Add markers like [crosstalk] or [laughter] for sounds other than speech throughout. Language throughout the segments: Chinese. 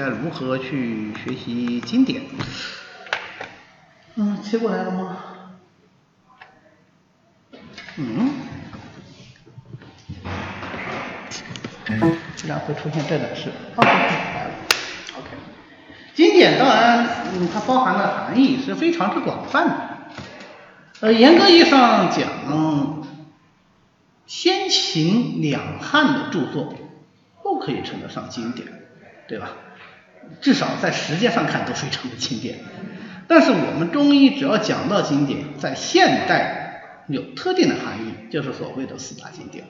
该如何去学习经典？嗯，切过来了吗？嗯，居然会出现这种事。OK，来了。OK，经典当然，嗯，它包含的含义是非常之广泛的。呃，严格意义上讲，先秦两汉的著作都可以称得上经典，对吧？至少在时间上看都非常的经典，但是我们中医只要讲到经典，在现代有特定的含义，就是所谓的四大经典。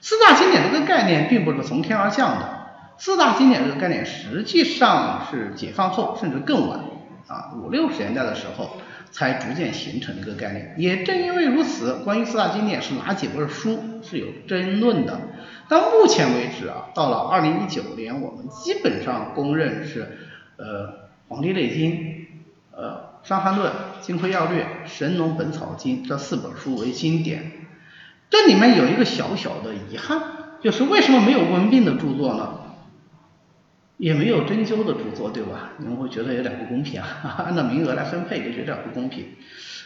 四大经典这个概念并不是从天而降的，四大经典这个概念实际上是解放后甚至更晚。啊五六十年代的时候才逐渐形成一个概念。也正因为如此，关于四大经典是哪几本书是有争论的。到目前为止啊，到了二零一九年，我们基本上公认是呃《黄帝内经》、呃《伤寒论》、《金匮要略》、《神农本草经》这四本书为经典。这里面有一个小小的遗憾，就是为什么没有温病的著作呢？也没有针灸的著作，对吧？你们会觉得有点不公平啊，[laughs] 按照名额来分配就觉得不公平。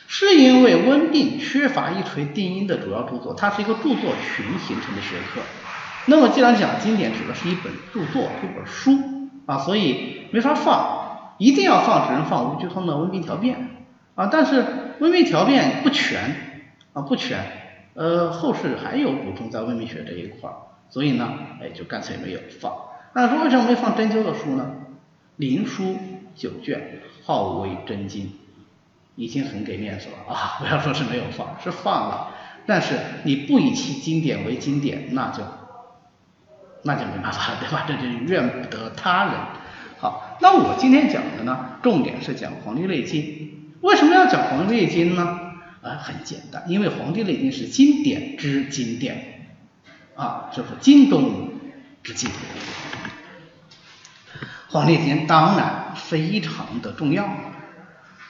是因为温病缺乏一锤定音的主要著作，它是一个著作群形成的学科。那么既然讲经典指的是一本著作、一本书啊，所以没法放，一定要放只能放吴鞠通的《温病条辨》啊，但是《温病条辨》不全啊，不全，呃，后世还有补充在温病学这一块，所以呢，哎，就干脆没有放。那说为什么没放针灸的书呢？灵书九卷，号为真经，已经很给面子了啊！不要说是没有放，是放了，但是你不以其经典为经典，那就。那就没办法了，对吧？这就怨不得他人。好，那我今天讲的呢，重点是讲《黄帝内经》。为什么要讲《黄帝内经》呢？啊，很简单，因为《黄帝内经》是经典之经典，啊，就是经中之经。《黄帝内经》当然非常的重要，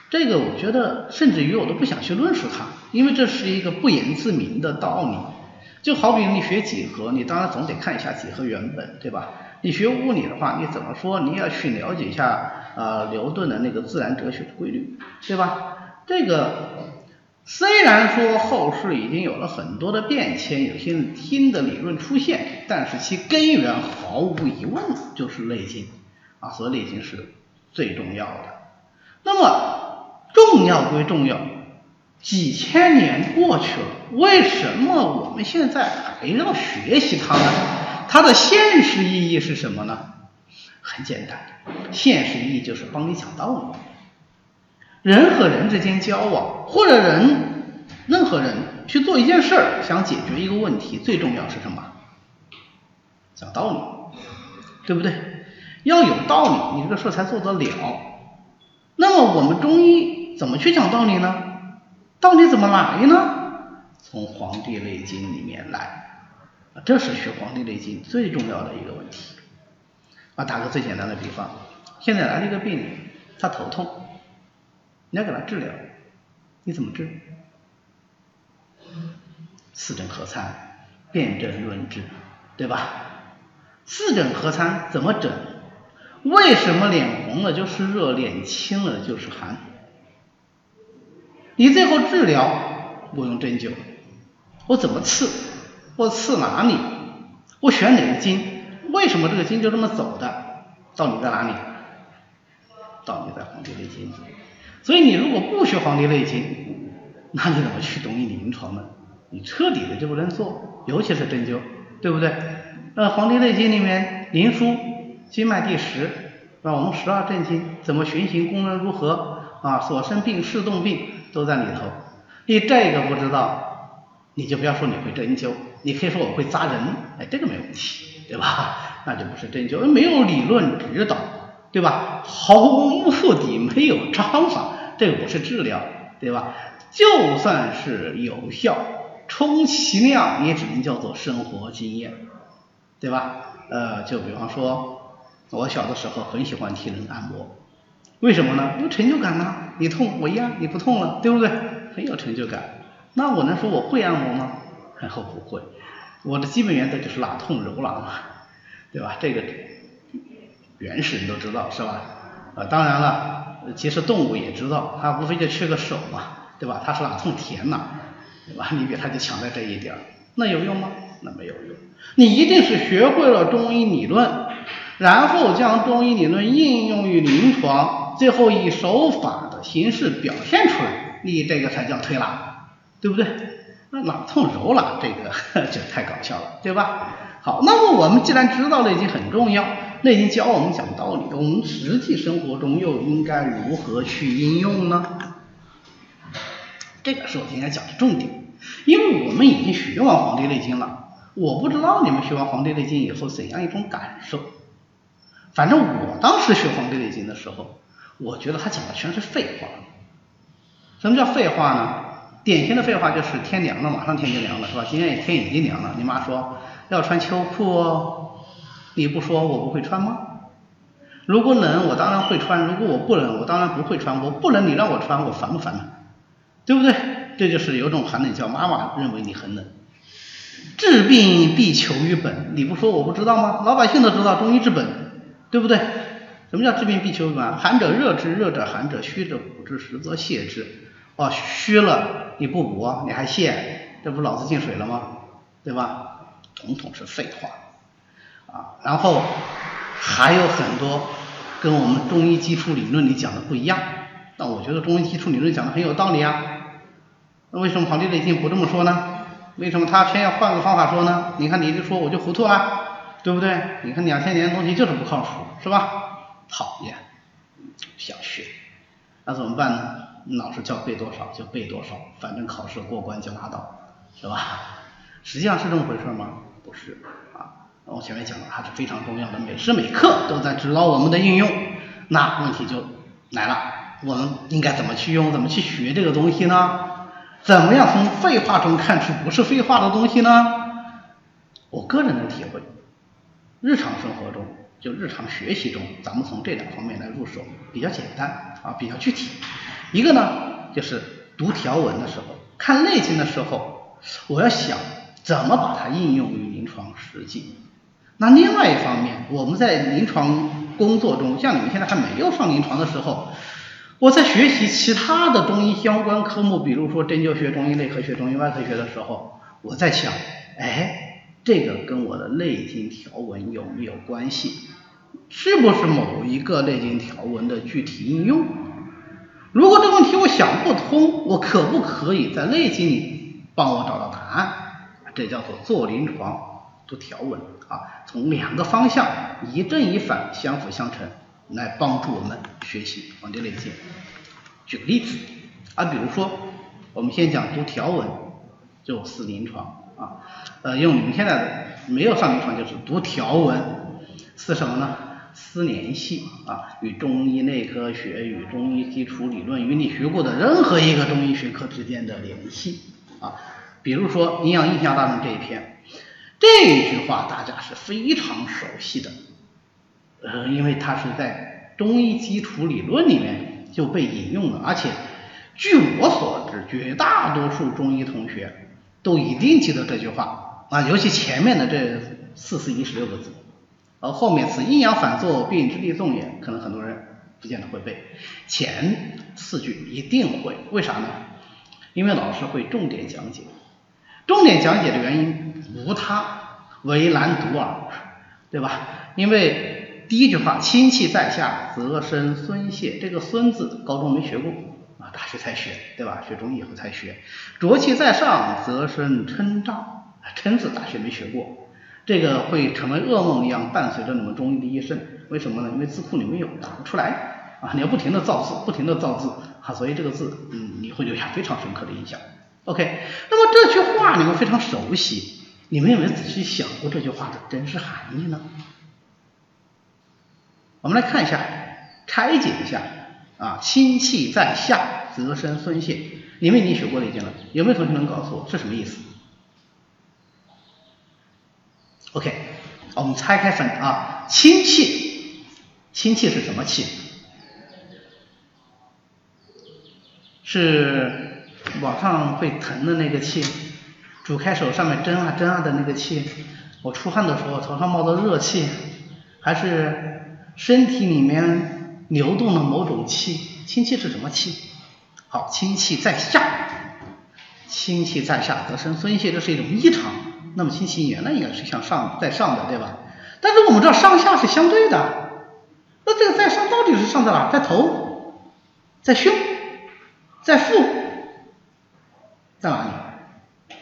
这个我觉得甚至于我都不想去论述它，因为这是一个不言自明的道理。就好比你学几何，你当然总得看一下几何原本，对吧？你学物理的话，你怎么说？你要去了解一下啊牛顿的那个自然哲学的规律，对吧？这个虽然说后世已经有了很多的变迁，有些新的理论出现，但是其根源毫无疑问就是《内经》啊，所以《内经》是最重要的。那么重要归重要。几千年过去了，为什么我们现在还要学习它呢？它的现实意义是什么呢？很简单，现实意义就是帮你讲道理。人和人之间交往，或者人任何人去做一件事儿，想解决一个问题，最重要是什么？讲道理，对不对？要有道理，你这个事才做得了。那么我们中医怎么去讲道理呢？道理怎么来呢？从《黄帝内经》里面来，这是学《黄帝内经》最重要的一个问题。啊，打个最简单的比方，现在来了一个病人，他头痛，你要给他治疗，你怎么治？四诊合参，辨证论治，对吧？四诊合参怎么诊？为什么脸红了就是热，脸青了就是寒？你最后治疗，我用针灸，我怎么刺？我刺哪里？我选哪个经？为什么这个经就这么走的？道理在哪里？道理在《黄帝内经》。所以你如果不学《黄帝内经》，那你怎么去中医临床呢？你彻底的就不能做，尤其是针灸，对不对？那《黄帝内经》里面灵枢经脉第十，那我们十二正经怎么循行，功能如何啊？所生病、事动病。都在里头，你这个不知道，你就不要说你会针灸，你可以说我会扎人，哎，这个没问题，对吧？[laughs] 那就不是针灸，没有理论指导，对吧？毫无目的，没有章法，这个不是治疗，对吧？就算是有效，充其量也只能叫做生活经验，对吧？呃，就比方说，我小的时候很喜欢替人按摩。为什么呢？有成就感呐！你痛我压，你不痛了，对不对？很有成就感。那我能说我会按摩吗？然后不会。我的基本原则就是哪痛揉哪嘛，对吧？这个原始人都知道是吧？啊，当然了，其实动物也知道，它无非就缺个手嘛，对吧？它是哪痛填哪，对吧？你比它就强在这一点，那有用吗？那没有用。你一定是学会了中医理论，然后将中医理论应用于临床，最后以手法的形式表现出来，你这个才叫推拿，对不对？那哪痛揉拉这个 [laughs] 就太搞笑了，对吧？好，那么我们既然知道内经很重要，内经教我们讲道理，我们实际生活中又应该如何去应用呢？这个是我今天讲的重点，因为我们已经学完《黄帝内经》了。我不知道你们学完《黄帝内经》以后怎样一种感受，反正我当时学《黄帝内经》的时候，我觉得他讲的全是废话。什么叫废话呢？典型的废话就是天凉了，马上天就凉了，是吧？今天也天已经凉了，你妈说要穿秋裤哦，你不说我不会穿吗？如果冷，我当然会穿；如果我不冷，我当然不会穿。我不冷，你让我穿，我烦不烦呢？对不对？这就是有种寒冷叫妈妈认为你很冷。治病必求于本，你不说我不知道吗？老百姓都知道中医治本，对不对？什么叫治病必求于本？寒者热之，热者寒者虚者补之，实则泻之。哦，虚了你不补，你还泻，这不脑子进水了吗？对吧？统统是废话啊！然后还有很多跟我们中医基础理论里讲的不一样，但我觉得中医基础理论讲的很有道理啊。那为什么《黄帝内经》不这么说呢？为什么他偏要换个方法说呢？你看你一说我就糊涂了，对不对？你看两千年的东西就是不靠谱，是吧？讨厌，想学，那怎么办呢？老师叫背多少就背多少，反正考试过关就拿到，是吧？实际上是这么回事吗？不是啊，我前面讲的还是非常重要的，每时每刻都在指导我们的应用。那问题就来了，我们应该怎么去用？怎么去学这个东西呢？怎么样从废话中看出不是废话的东西呢？我个人的体会，日常生活中就日常学习中，咱们从这两方面来入手，比较简单啊，比较具体。一个呢，就是读条文的时候，看《内经》的时候，我要想怎么把它应用于临床实际。那另外一方面，我们在临床工作中，像你们现在还没有上临床的时候。我在学习其他的中医相关科目，比如说针灸学、中医内科学、中医外科学的时候，我在想，哎，这个跟我的内经条文有没有关系？是不是某一个内经条文的具体应用？如果这个问题我想不通，我可不可以在内经里帮我找到答案？这叫做做临床读条文啊，从两个方向一正一反，相辅相成。来帮助我们学习《黄帝内经》。举个例子，啊，比如说，我们先讲读条文，就思临床啊，呃，用你们现在没有上临床，就是读条文，思什么呢？思联系啊，与中医内科学、与中医基础理论、与你学过的任何一个中医学科之间的联系啊。比如说《营养印象大论》这一篇，这一句话大家是非常熟悉的。呃，因为它是在中医基础理论里面就被引用了，而且据我所知，绝大多数中医同学都一定记得这句话啊，尤其前面的这四四一十六个字，而后面此阴阳反作，病之利纵也，可能很多人不见得会背，前四句一定会，为啥呢？因为老师会重点讲解，重点讲解的原因无他，为难读耳，对吧？因为第一句话，清气在下，则生孙谢。这个孙字，高中没学过，大学才学，对吧？学中医以后才学。浊气在上，则生嗔胀。嗔字大学没学过，这个会成为噩梦一样伴随着你们中医的一生。为什么呢？因为字库里面有，打不出来啊，你要不停的造字，不停的造字啊，所以这个字，嗯，你会留下非常深刻的印象。OK，那么这句话你们非常熟悉，你们有没有仔细想过这句话的真实含义呢？我们来看一下，拆解一下啊，心气在下，则生孙泄。你们已经学过《内经》了，有没有同学能告诉我是什么意思？OK，我们拆开分啊，氢气，氢气是什么气？是往上会疼的那个气，煮开手上面蒸啊蒸啊的那个气，我出汗的时候头上冒的热气，还是？身体里面流动的某种气，氢气是什么气？好，清气在下，清气在下则生孙泄，这是一种异常。那么清气原来应该是向上在上的，对吧？但是我们知道上下是相对的，那这个在上到底是上在哪？在头，在胸，在腹，在哪里？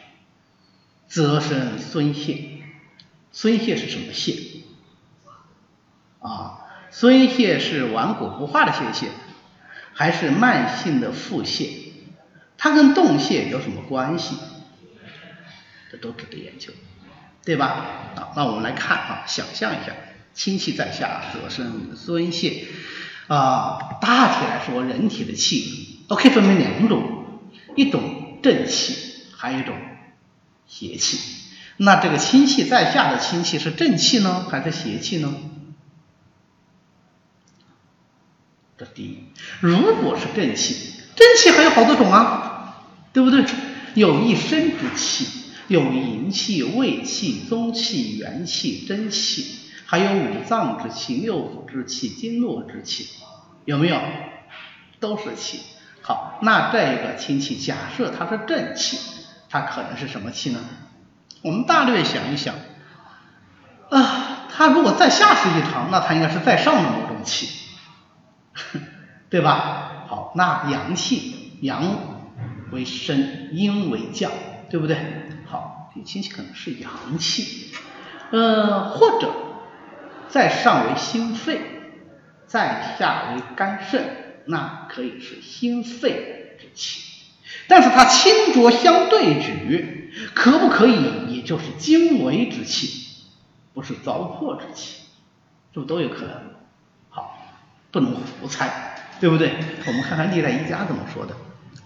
则生孙泄，孙泄是什么泄？啊，孙泄是顽固不化的泄泻。还是慢性的腹泻，它跟动泻有什么关系？这都值得研究，对吧？啊，那我们来看啊，想象一下，清气在下则生孙泻啊。大体来说，人体的气都可以分为两种，一种正气，还有一种邪气。那这个清气在下的清气是正气呢，还是邪气呢？这第一，如果是正气，正气还有好多种啊，对不对？有一身之气，有营气、卫气、宗气、元气、真气，还有五脏之气、六腑之气、经络之气，有没有？都是气。好，那这个清气，假设它是正气，它可能是什么气呢？我们大略想一想，啊，它如果在下是异常，那它应该是在上的某种气。[laughs] 对吧？好，那阳气，阳为升，阴为降，对不对？好，这清气可能是阳气，呃，或者在上为心肺，在下为肝肾，那可以是心肺之气。但是它清浊相对举，可不可以？也就是精微之气，不是糟粕之气，这不都有可能？不能胡猜，对不对？我们看看历代医家怎么说的。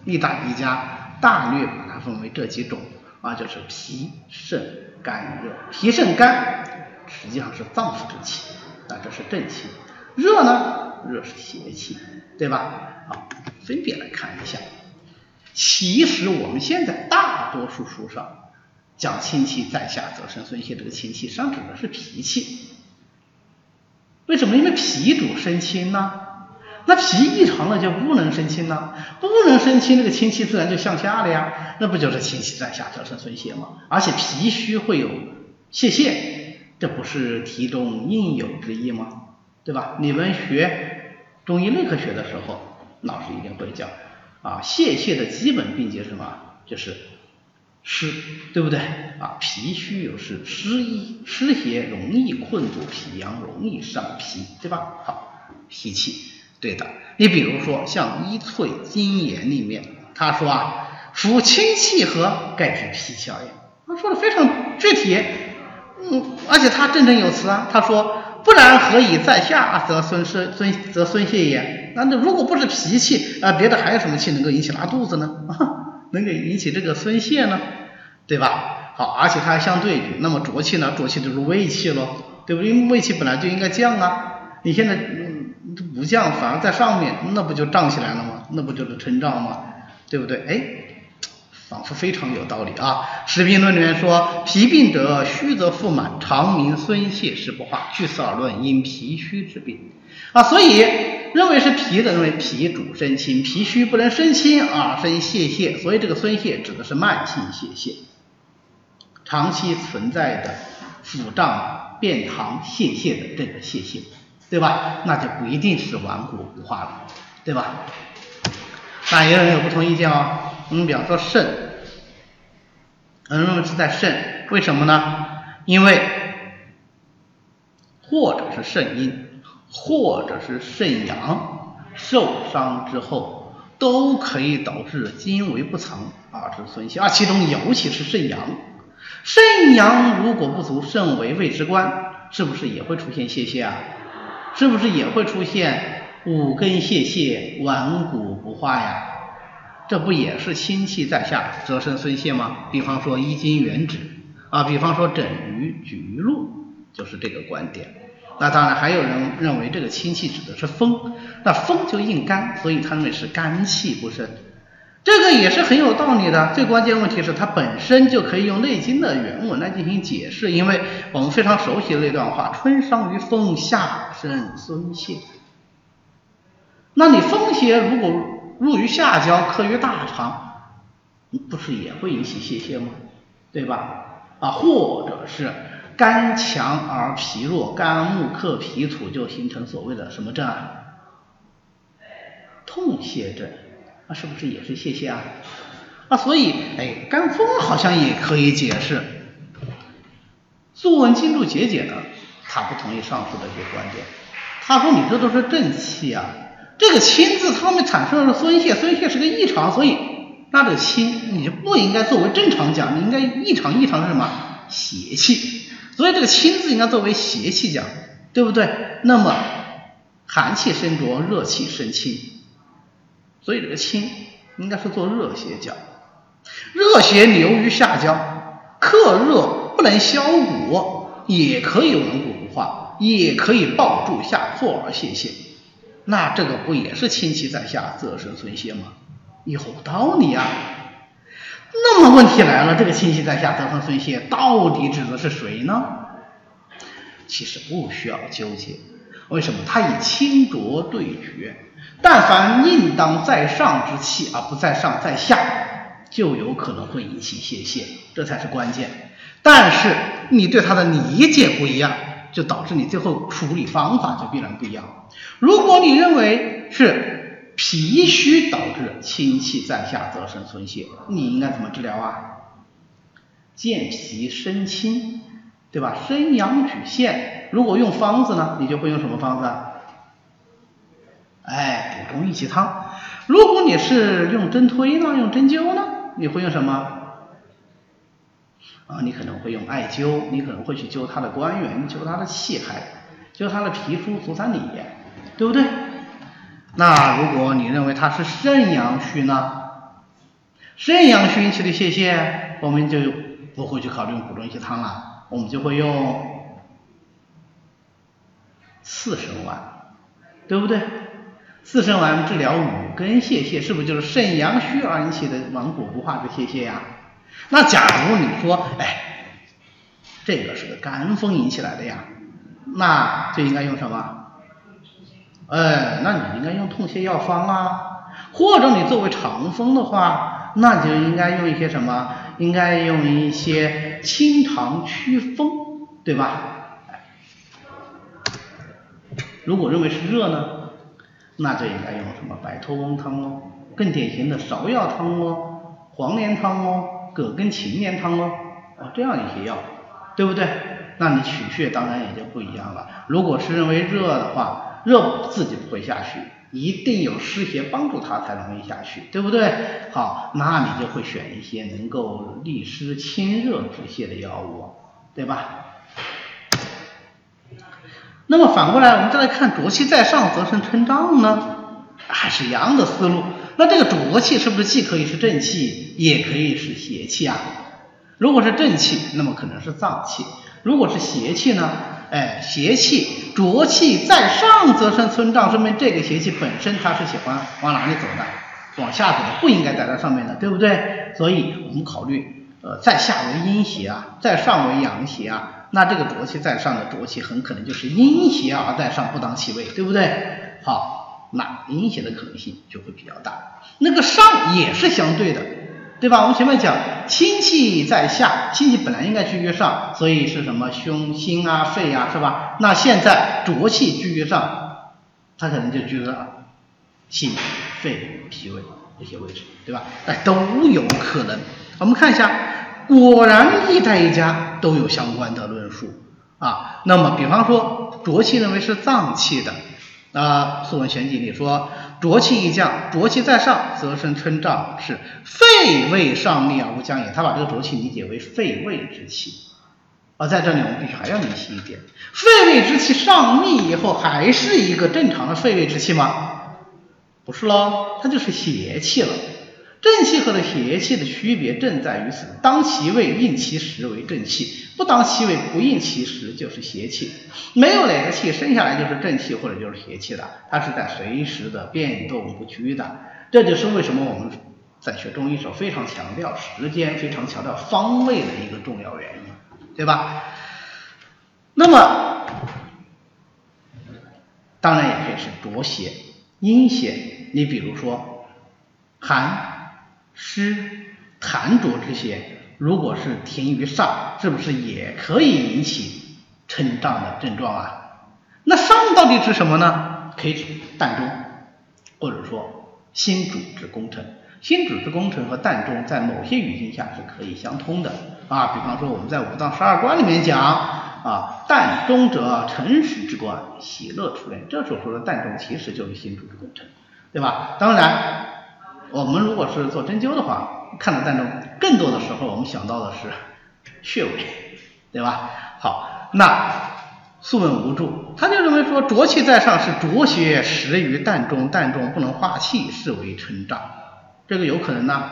历代医家大略把它分为这几种啊，就是脾、肾、肝、热。脾、肾、肝实际上是脏腑之气，啊，这是正气。热呢，热是邪气，对吧？好，分别来看一下。其实我们现在大多数书上讲清气在下则生孙泄，这个清气上指的是脾气。为什么？因为脾主生清呢，那脾异常了就不能生清呢，不能生清，这个清气自然就向下了呀，那不就是清气在下则生孙泄吗？而且脾虚会有泄泻，这不是题中应有之意吗？对吧？你们学中医内科学的时候，老师一定会讲啊，泄泻的基本病结是什么？就是。湿，对不对啊？脾虚有湿，湿一湿邪容易困住脾阳，容易伤脾，对吧？好，脾气，对的。你比如说像《医淬经言》里面，他说啊，服清气和，盖治脾窍也。他说的非常具体，嗯，而且他振振有词啊。他说，不然何以在下则孙孙孙则孙泄也？那那如果不是脾气啊，别的还有什么气能够引起拉肚子呢？能给引起这个孙泄呢，对吧？好，而且它还相对举，那么浊气呢？浊气就是胃气咯，对不对？因为胃气本来就应该降啊，你现在嗯不降，反而在上面，那不就胀起来了吗？那不就是撑胀吗？对不对？哎，仿佛非常有道理啊！《实病论》里面说，脾病者虚则腹满，肠鸣孙泄实不化。据此而论，因脾虚之病啊，所以。认为是脾的，认为脾主生清，脾虚不能生清啊，生泄泻，所以这个孙泄指的是慢性泄泻，长期存在的腹胀、便溏、泄泻的这个泄泻，对吧？那就不一定是顽固不化了，对吧？那有人有不同意见哦，我嗯，比方说肾，嗯，是在肾，为什么呢？因为或者是肾阴。或者是肾阳受伤之后，都可以导致精微不藏啊，致孙泄啊。其中尤其是肾阳，肾阳如果不足，肾为胃之官，是不是也会出现泄泻啊？是不是也会出现五根泄泻、顽固不化呀？这不也是心气在下则生孙泄吗？比方说一经原指啊，比方说枕于局路，就是这个观点。那当然，还有人认为这个清气指的是风，那风就应肝，所以他认为是肝气不生。这个也是很有道理的。最关键问题是它本身就可以用《内经》的原文来进行解释，因为我们非常熟悉的那段话：“春伤于风，夏生孙泄。”那你风邪如果入于下焦，克于大肠，不是也会引起泄泻吗？对吧？啊，或者是肝强而脾弱，肝木克脾土，就形成所谓的什么症啊？痛泻症。那是不是也是泄泻啊？啊，所以哎，肝风好像也可以解释。《素文·经注节解》呢，他不同意上述的这些观点。他说你这都是正气啊，这个清字它们产生的是孙泄，孙泄是个异常，所以那这个清你就不应该作为正常讲，你应该异常，异常是什么？邪气。所以这个清字应该作为邪气讲，对不对？那么寒气生浊，热气生清。所以这个清应该是做热邪讲，热邪流于下焦，克热不能消谷，也可以顽固不化，也可以抱住下坐而泄泻。那这个不也是清气在下则生孙泄吗？有道理啊。那么问题来了，这个清气在下则生孙泄到底指的是谁呢？其实不需要纠结，为什么？它以清浊对决。但凡应当在上之气，而不在上在下，就有可能会引起泄泻，这才是关键。但是你对它的理解不一样，就导致你最后处理方法就必然不一样。如果你认为是脾虚导致清气在下则生孙泄，你应该怎么治疗啊？健脾生清，对吧？生阳举陷。如果用方子呢，你就会用什么方子？哎，补中益气汤。如果你是用针推呢，用针灸呢，你会用什么？啊，你可能会用艾灸，你可能会去灸他的关元，灸他的气海，灸他的皮肤足三里，对不对？那如果你认为他是肾阳虚呢？肾阳虚引起的泄泻，我们就不会去考虑用补中益气汤了，我们就会用四神丸，对不对？四神丸治疗五根泄泻，是不是就是肾阳虚而引起的顽固不化之泄泻呀？那假如你说，哎，这个是个肝风引起来的呀，那就应该用什么？哎，那你应该用痛泻药方啊，或者你作为肠风的话，那就应该用一些什么？应该用一些清肠祛风，对吧？如果认为是热呢？那就应该用什么白头翁汤哦，更典型的芍药汤哦，黄连汤哦，葛根芩连汤哦，啊这样一些药，对不对？那你取穴当然也就不一样了。如果是认为热的话，热自己不会下去，一定有湿邪帮助它才容易下去，对不对？好，那你就会选一些能够利湿清热止泻的药物，对吧？那么反过来，我们再来看浊气在上则生春胀呢，还是一样的思路。那这个浊气是不是既可以是正气，也可以是邪气啊？如果是正气，那么可能是脏气；如果是邪气呢？哎，邪气浊气在上则生村胀，说明这个邪气本身它是喜欢往哪里走的？往下走的，不应该待在上面的，对不对？所以我们考虑，呃，在下为阴邪啊，在上为阳邪啊。那这个浊气在上的浊气很可能就是阴邪而在上不当其位，对不对？好，那阴邪的可能性就会比较大。那个上也是相对的，对吧？我们前面讲清气在下，清气本来应该居于上，所以是什么胸心啊、肺啊，是吧？那现在浊气居于上，它可能就居在心、肺、脾胃这些位置，对吧？哎，都有可能。我们看一下。果然，一代一家都有相关的论述啊。那么，比方说浊气认为是脏气的啊，《素问·玄记》里说，浊气一降，浊气在上，则生春胀，是肺胃上逆而无降也。他把这个浊气理解为肺胃之气而。在这里，我们必须还要明晰一点，肺胃之气上逆以后，还是一个正常的肺胃之气吗？不是喽，它就是邪气了。正气和的邪气的区别正在于此，当其位应其时为正气，不当其位不应其时就是邪气。没有哪个气生下来就是正气或者就是邪气的，它是在随时的变动不居的。这就是为什么我们在学中医时候非常强调时间、非常强调方位的一个重要原因，对吧？那么，当然也可以是浊邪、阴邪。你比如说寒、湿、痰浊这些，如果是停于上，是不是也可以引起撑胀的症状啊？那上到底指什么呢？可以指膻中，或者说心主之功臣。心主之功臣和膻中在某些语境下是可以相通的啊。比方说我们在五脏十二官里面讲啊，膻中者诚实之官，喜乐出焉。这所说的膻中其实就是心主之功臣，对吧？当然，我们如果是做针灸的话，看到膻中，更多的时候我们想到的是穴位，对吧？好，那。素问无助，他就认为说浊气在上是浊邪实于膻中，膻中不能化气，是为成胀。这个有可能呢？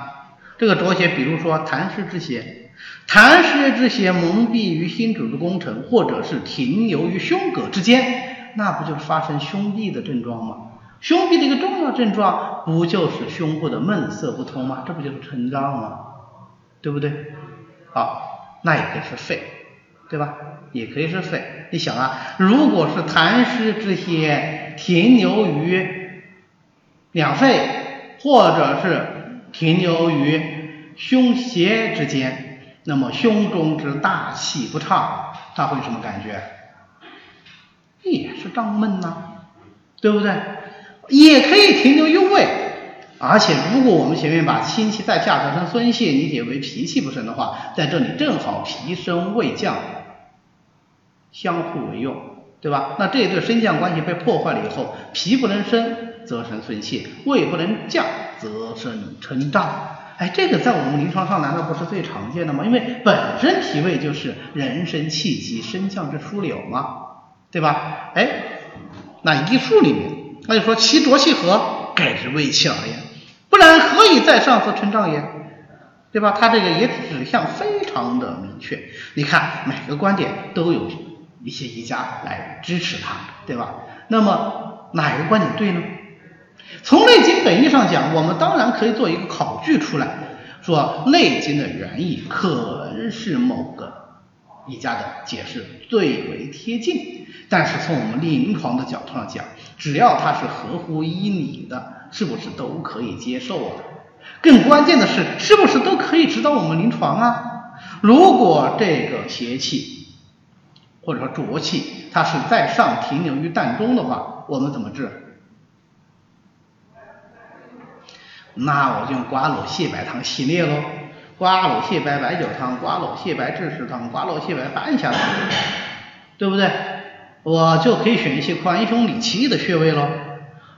这个浊邪，比如说痰湿之邪，痰湿之邪蒙蔽于心主之功臣，或者是停留于胸膈之间，那不就是发生胸痹的症状吗？胸痹的一个重要症状，不就是胸部的闷涩不通吗？这不就是沉胀吗？对不对？好，那也可以是肺。对吧？也可以是肺。你想啊，如果是痰湿之邪停留于两肺，或者是停留于胸胁之间，那么胸中之大气不畅，它会有什么感觉？也是胀闷呐，对不对？也可以停留于胃，而且如果我们前面把清气在下得成孙泄理解为脾气不升的话，在这里正好脾升胃降。相互为用，对吧？那这一对升降关系被破坏了以后，脾不能升则生孙泄，胃不能降则生沉胀。哎，这个在我们临床上难道不是最常见的吗？因为本身脾胃就是人生气机升降之枢纽嘛，对吧？哎，那医术里面那就说其浊气和，盖之胃气而言，不然何以在上则沉胀也？对吧？他这个也指向非常的明确。你看每个观点都有。一些医家来支持他，对吧？那么哪一个观点对呢？从《内经》本意上讲，我们当然可以做一个考据出来，说《内经》的原意可能是某个医家的解释最为贴近。但是从我们临床的角度上讲，只要它是合乎医理的，是不是都可以接受啊？更关键的是，是不是都可以指导我们临床啊？如果这个邪气，或者说浊气，它是在上停留于膻中的话，我们怎么治？那我就用瓜蒌泻白汤系列喽，瓜蒌泻白白酒汤、瓜蒌泻白枳实汤、瓜蒌泻白半夏汤，对不对？我就可以选一些宽胸理气的穴位喽。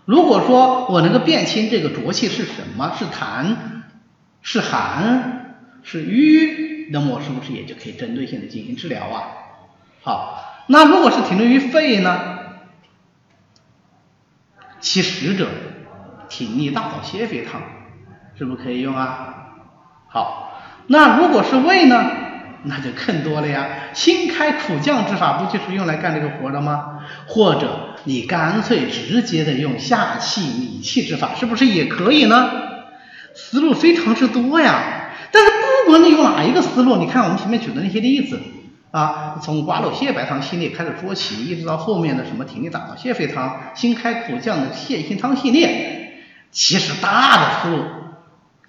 如果说我能够辨清这个浊气是什么，是痰、是寒、是瘀，那么我是不是也就可以针对性的进行治疗啊？好，那如果是停留于肺呢？其实者，挺逆大枣泻肺汤，是不是可以用啊？好，那如果是胃呢？那就更多了呀，新开苦降之法不就是用来干这个活的吗？或者你干脆直接的用下气理气之法，是不是也可以呢？思路非常之多呀。但是不管你用哪一个思路，你看我们前面举的那些例子。啊，从瓜蒌泻白汤系列开始说起，一直到后面的什么挺立大枣泻肺汤、新开苦降的泻心汤系列，其实大的思路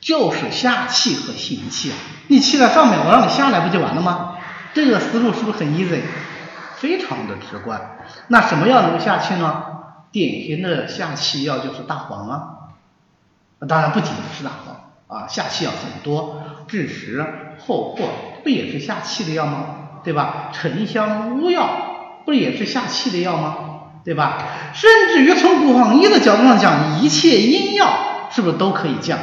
就是下气和行气啊。你气在上面，我让你下来不就完了吗？这个思路是不是很 easy？非常的直观。那什么药能够下气呢？典型的下气药就是大黄啊。当然不仅是大黄啊，下气药很多，枳实、厚朴不也是下气的药吗？对吧？沉香、乌药不也是下气的药吗？对吧？甚至于从广义的角度上讲，一切阴药是不是都可以降？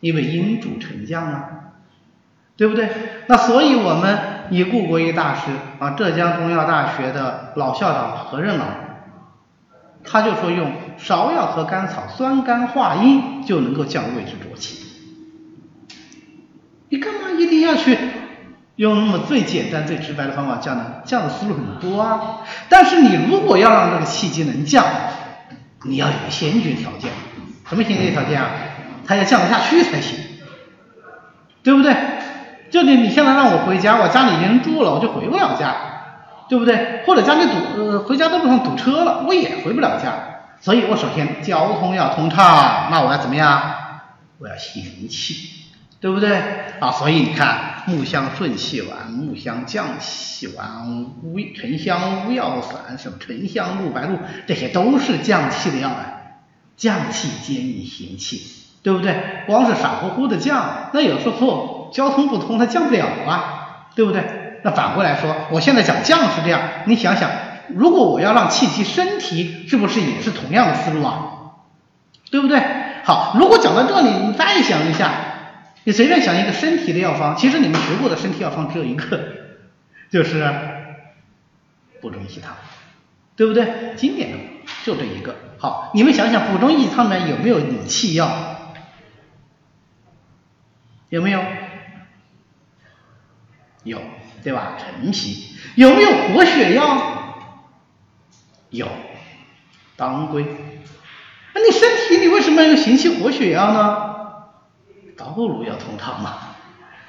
因为阴主沉降啊，对不对？那所以我们以顾国医大师啊，浙江中药大学的老校长何任老，他就说用芍药和甘草酸甘化阴就能够降胃之浊气。你干嘛一定要去？用那么最简单、最直白的方法降呢？降的思路很多啊。但是你如果要让这个气机能降，你要有先决条件。什么先决条件啊？它要降得下去才行，对不对？就你你现在让我回家，我家里人住了，我就回不了家，对不对？或者家里堵呃回家的路上堵车了，我也回不了家。所以我首先交通要通畅，那我要怎么样？我要行气，对不对？啊，所以你看木香顺气丸、木香降气丸、乌沉香乌药散、什么沉香鹿白露，这些都是降气的药啊，降气兼以行气，对不对？光是傻乎乎的降，那有时候交通不通，它降不了啊，对不对？那反过来说，我现在讲降是这样，你想想。如果我要让气机升提，是不是也是同样的思路啊？对不对？好，如果讲到这里，你再想一下，你随便想一个身体的药方，其实你们学过的身体药方只有一个，就是补中益气汤，对不对？经典的就这一个。好，你们想想补中益气汤里面有没有理气药？有没有？有，对吧？陈皮有没有活血药？有，当归。那你身体里为什么要行气活血药呢？道路要通畅嘛，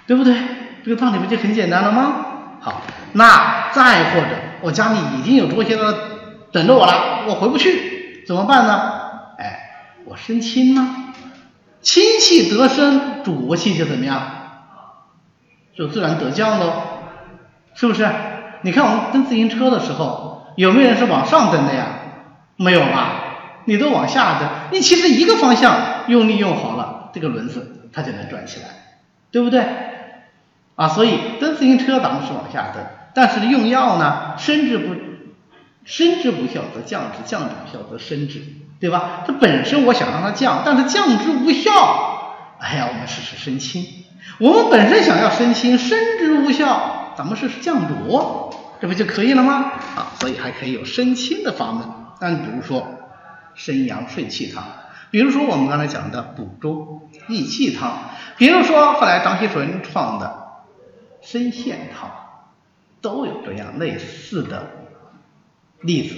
对不对？这个道理不就很简单了吗？好，那再或者我家里已经有卓些了等着我了，我回不去，怎么办呢？哎，我生清呢，清气得生，浊气就怎么样？就自然得降喽，是不是？你看我们蹬自行车的时候。有没有人是往上蹬的呀？没有吧？你都往下蹬，你其实一个方向用力用好了，这个轮子它就能转起来，对不对？啊，所以蹬自行车咱们是往下蹬，但是用药呢，升之不升之不效则降之，降之不效则升之，对吧？它本身我想让它降，但是降之无效，哎呀，我们试试升清。我们本身想要升清，升之无效，咱们试试降浊。这不就可以了吗？啊，所以还可以有升清的法门。但比如说升阳顺气汤，比如说我们刚才讲的补中益气汤，比如说后来张锡纯创的参苋汤，都有这样类似的例子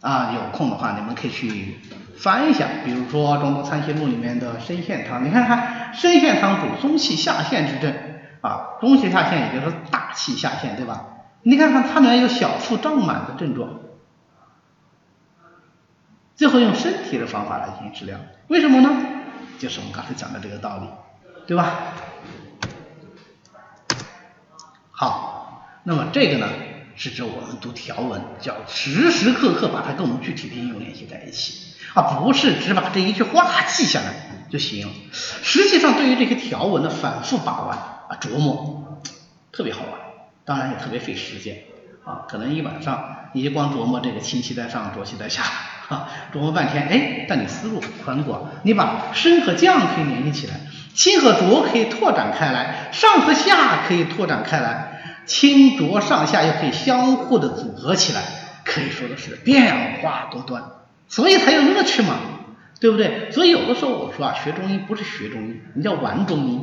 啊。有空的话，你们可以去翻一下，比如说《中国参息录》里面的深陷汤，你看看深陷汤主中气下陷之症啊，中气下陷也就是大气下陷，对吧？你看看它里面有小腹胀满的症状，最后用身体的方法来进行治疗，为什么呢？就是我们刚才讲的这个道理，对吧？好，那么这个呢，是指我们读条文，叫时时刻刻把它跟我们具体的应用联系在一起，不是只把这一句话记下来就行。实际上，对于这些条文的反复把玩啊琢磨，特别好玩。当然也特别费时间啊，可能一晚上你就光琢磨这个清气在上，浊气在下，哈，琢磨半天，哎，但你思路很宽广，你把升和降可以联系起来，清和浊可以拓展开来，上和下可以拓展开来，清浊上下又可以相互的组合起来，可以说的是变化多端，所以才有乐趣嘛，对不对？所以有的时候我说啊，学中医不是学中医，你叫玩中医，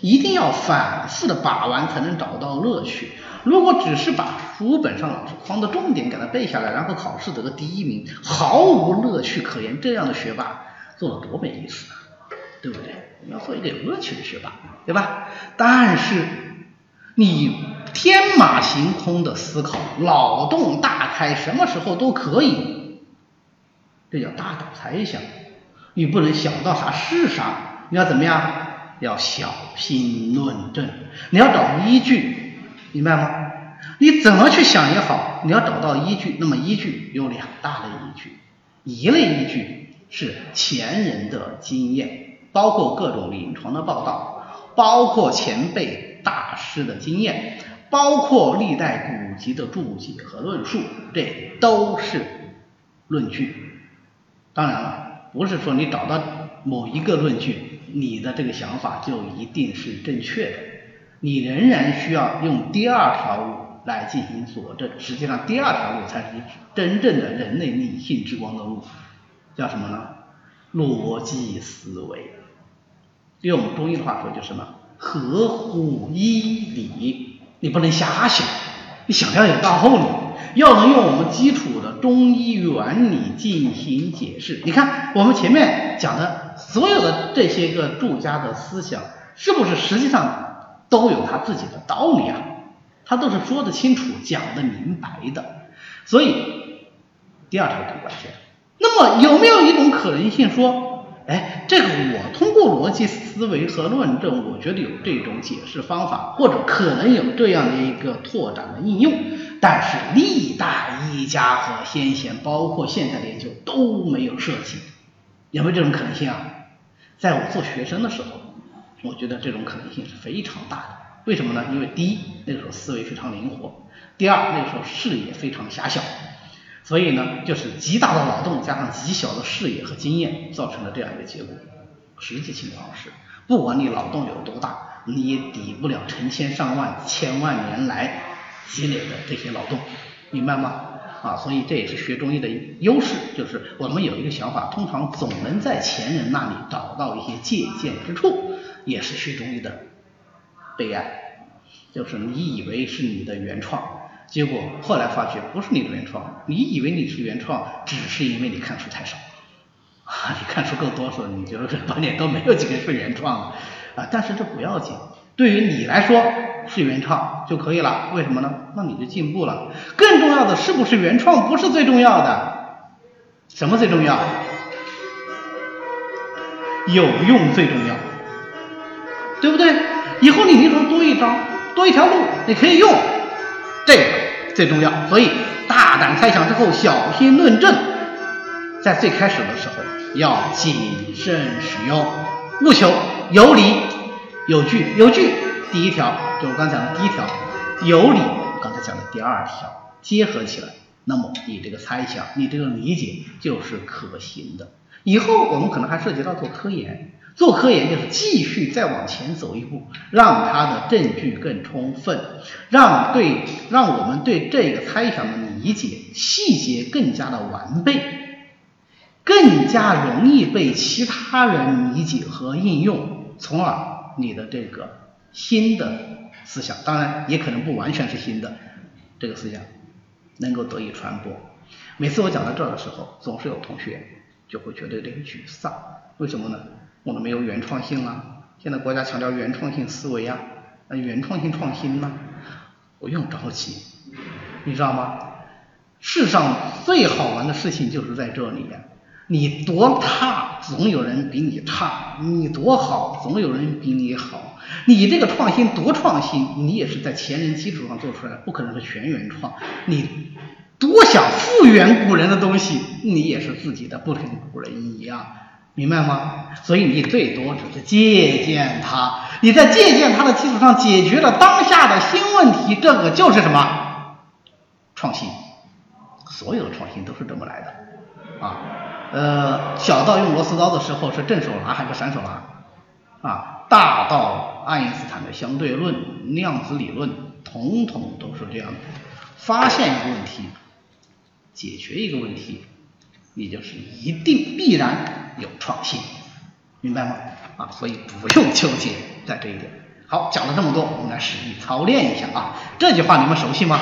一定要反复的把玩才能找到乐趣。如果只是把书本上老师框的重点给他背下来，然后考试得个第一名，毫无乐趣可言，这样的学霸做了多没意思啊，对不对？你要做一个有乐趣的学霸，对吧？但是你天马行空的思考，脑洞大开，什么时候都可以，这叫大胆猜想。你不能想到啥是啥，你要怎么样？要小心论证，你要找依据。明白吗？你怎么去想也好，你要找到依据。那么依据有两大类依据，一类依据是前人的经验，包括各种临床的报道，包括前辈大师的经验，包括历代古籍的注解和论述，这都是论据。当然了，不是说你找到某一个论据，你的这个想法就一定是正确的。你仍然需要用第二条路来进行佐证，实际上第二条路才是真正的人类理性之光的路，叫什么呢？逻辑思维。用我们中医的话说，就是什么？合乎医理。你不能瞎想，你想要有道理，要能用我们基础的中医原理进行解释。你看我们前面讲的所有的这些个注家的思想，是不是实际上都有他自己的道理啊？他都是说得清楚、讲得明白的。所以第二条更关键。那么有没有一种可能性说，哎，这个我通过逻辑思维和论证，我觉得有这种解释方法，或者可能有这样的一个拓展的应用，但是历代医家和先贤，包括现在的研究都没有涉及，有没有这种可能性啊？在我做学生的时候，我觉得这种可能性是非常大的。为什么呢？因为第一，那个时候思维非常灵活；第二，那个时候视野非常狭小。所以呢，就是极大的脑洞加上极小的视野和经验，造成了这样一个结果。实际情况是，不管你脑洞有多大，你也抵不了成千上万、千万年来积累的这些劳动，明白吗？啊，所以这也是学中医的优势，就是我们有一个想法，通常总能在前人那里找到一些借鉴之处，也是学中医的悲哀，就是你以为是你的原创。结果后来发觉不是你的原创，你以为你是原创，只是因为你看书太少，啊，你看书更多时候，你就是半年都没有几个是原创的，啊，但是这不要紧，对于你来说是原创就可以了，为什么呢？那你就进步了。更重要的是不是原创不是最重要的，什么最重要？有用最重要，对不对？以后你临床多一招，多一条路，你可以用。这个最重要，所以大胆猜想之后小心论证，在最开始的时候要谨慎使用，务求有理有据。有据，第一条就我刚讲的第一条，有理，刚才讲的第二条，结合起来，那么你这个猜想，你这个理解就是可行的。以后我们可能还涉及到做科研。做科研就是继续再往前走一步，让它的证据更充分，让对让我们对这个猜想的理解细节更加的完备，更加容易被其他人理解和应用，从而你的这个新的思想，当然也可能不完全是新的这个思想，能够得以传播。每次我讲到这儿的时候，总是有同学就会觉得有点沮丧，为什么呢？我们没有原创性啊！现在国家强调原创性思维啊，那原创性创新呢？不用着急，你知道吗？世上最好玩的事情就是在这里呀！你多差，总有人比你差；你多好，总有人比你好。你这个创新多创新，你也是在前人基础上做出来的，不可能是全原创。你多想复原古人的东西，你也是自己的，不跟古人一样。明白吗？所以你最多只是借鉴他，你在借鉴他的基础上解决了当下的新问题，这个就是什么创新？所有的创新都是这么来的啊。呃，小到用螺丝刀的时候是正手拿还是反手拿啊？大到爱因斯坦的相对论、量子理论，统统都是这样的。发现一个问题，解决一个问题，你就是一定必然。有创新，明白吗？啊，所以不用纠结在这一点。好，讲了这么多，我们来实际操练一下啊。这句话你们熟悉吗？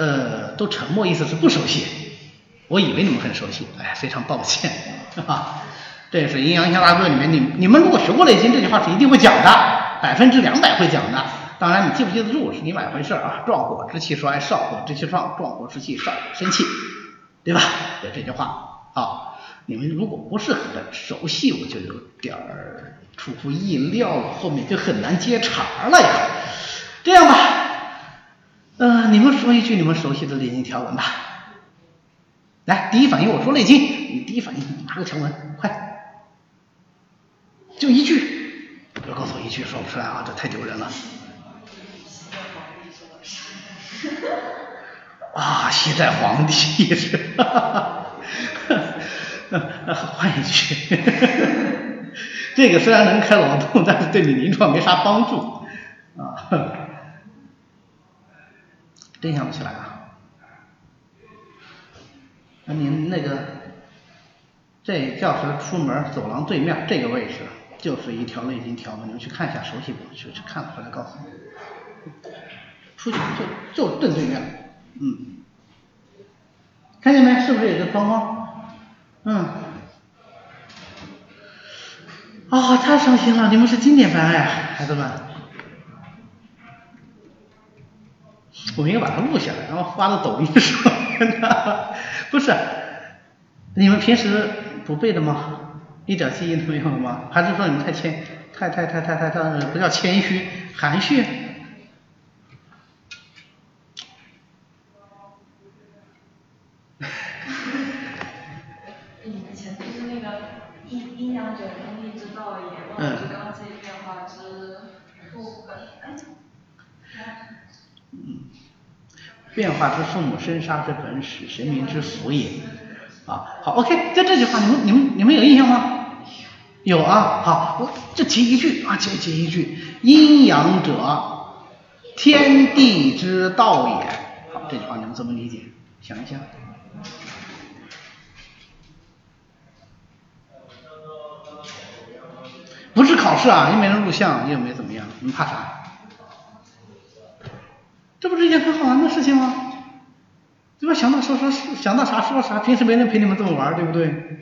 呃，都沉默，意思是不熟悉。我以为你们很熟悉，哎，非常抱歉 [laughs] 啊。这也是《阴阳相大论》里面，你你们如果学过《内经》，这句话是一定会讲的，百分之两百会讲的。当然，你记不记得住是另外一回事啊。壮火之气衰，少火之气壮，壮火之气少，生气。对吧？有这句话啊，你们如果不是很熟悉，我就有点出乎意料了，后面就很难接茬了呀。这样吧，嗯，你们说一句你们熟悉的内经条文吧。来，第一反应我说内经，你第一反应拿个条文，快，就一句，不要告诉我一句说不出来啊，这太丢人了。啊，西在皇帝是，[laughs] 换一句，这个虽然能开脑洞，但是对你临床没啥帮助。啊，真想不起来啊。那您那个，这教室出门走廊对面这个位置，就是一条内金条，你们去看一下，熟悉不？去去看回来告诉我。出去就就正对面，嗯，看见没？是不是有个框框？嗯，啊，太伤心了！你们是经典班哎，孩子们，我们应该把它录下来，然后发到抖音上面的。[laughs] 不是，你们平时不背的吗？一点记忆都没有吗？还是说你们太谦，太太太太太太不叫谦虚，含蓄？[laughs] 以前就是那个阴阴阳者天地之道也，万物之纲纪，变化之父本。嗯，变化之父母，生杀之本始，神明之福也。啊，好，OK，就这句话，你们你们你们有印象吗？有啊，好，我就提一句啊，就提一句，阴阳者，天地之道也。好，这句话你们怎么理解？想一想。不是考试啊，又没人录像，又没怎么样，你们怕啥？这不是一件很好玩的事情吗？对吧？想到说说想到啥说啥，平时没人陪你们这么玩，对不对？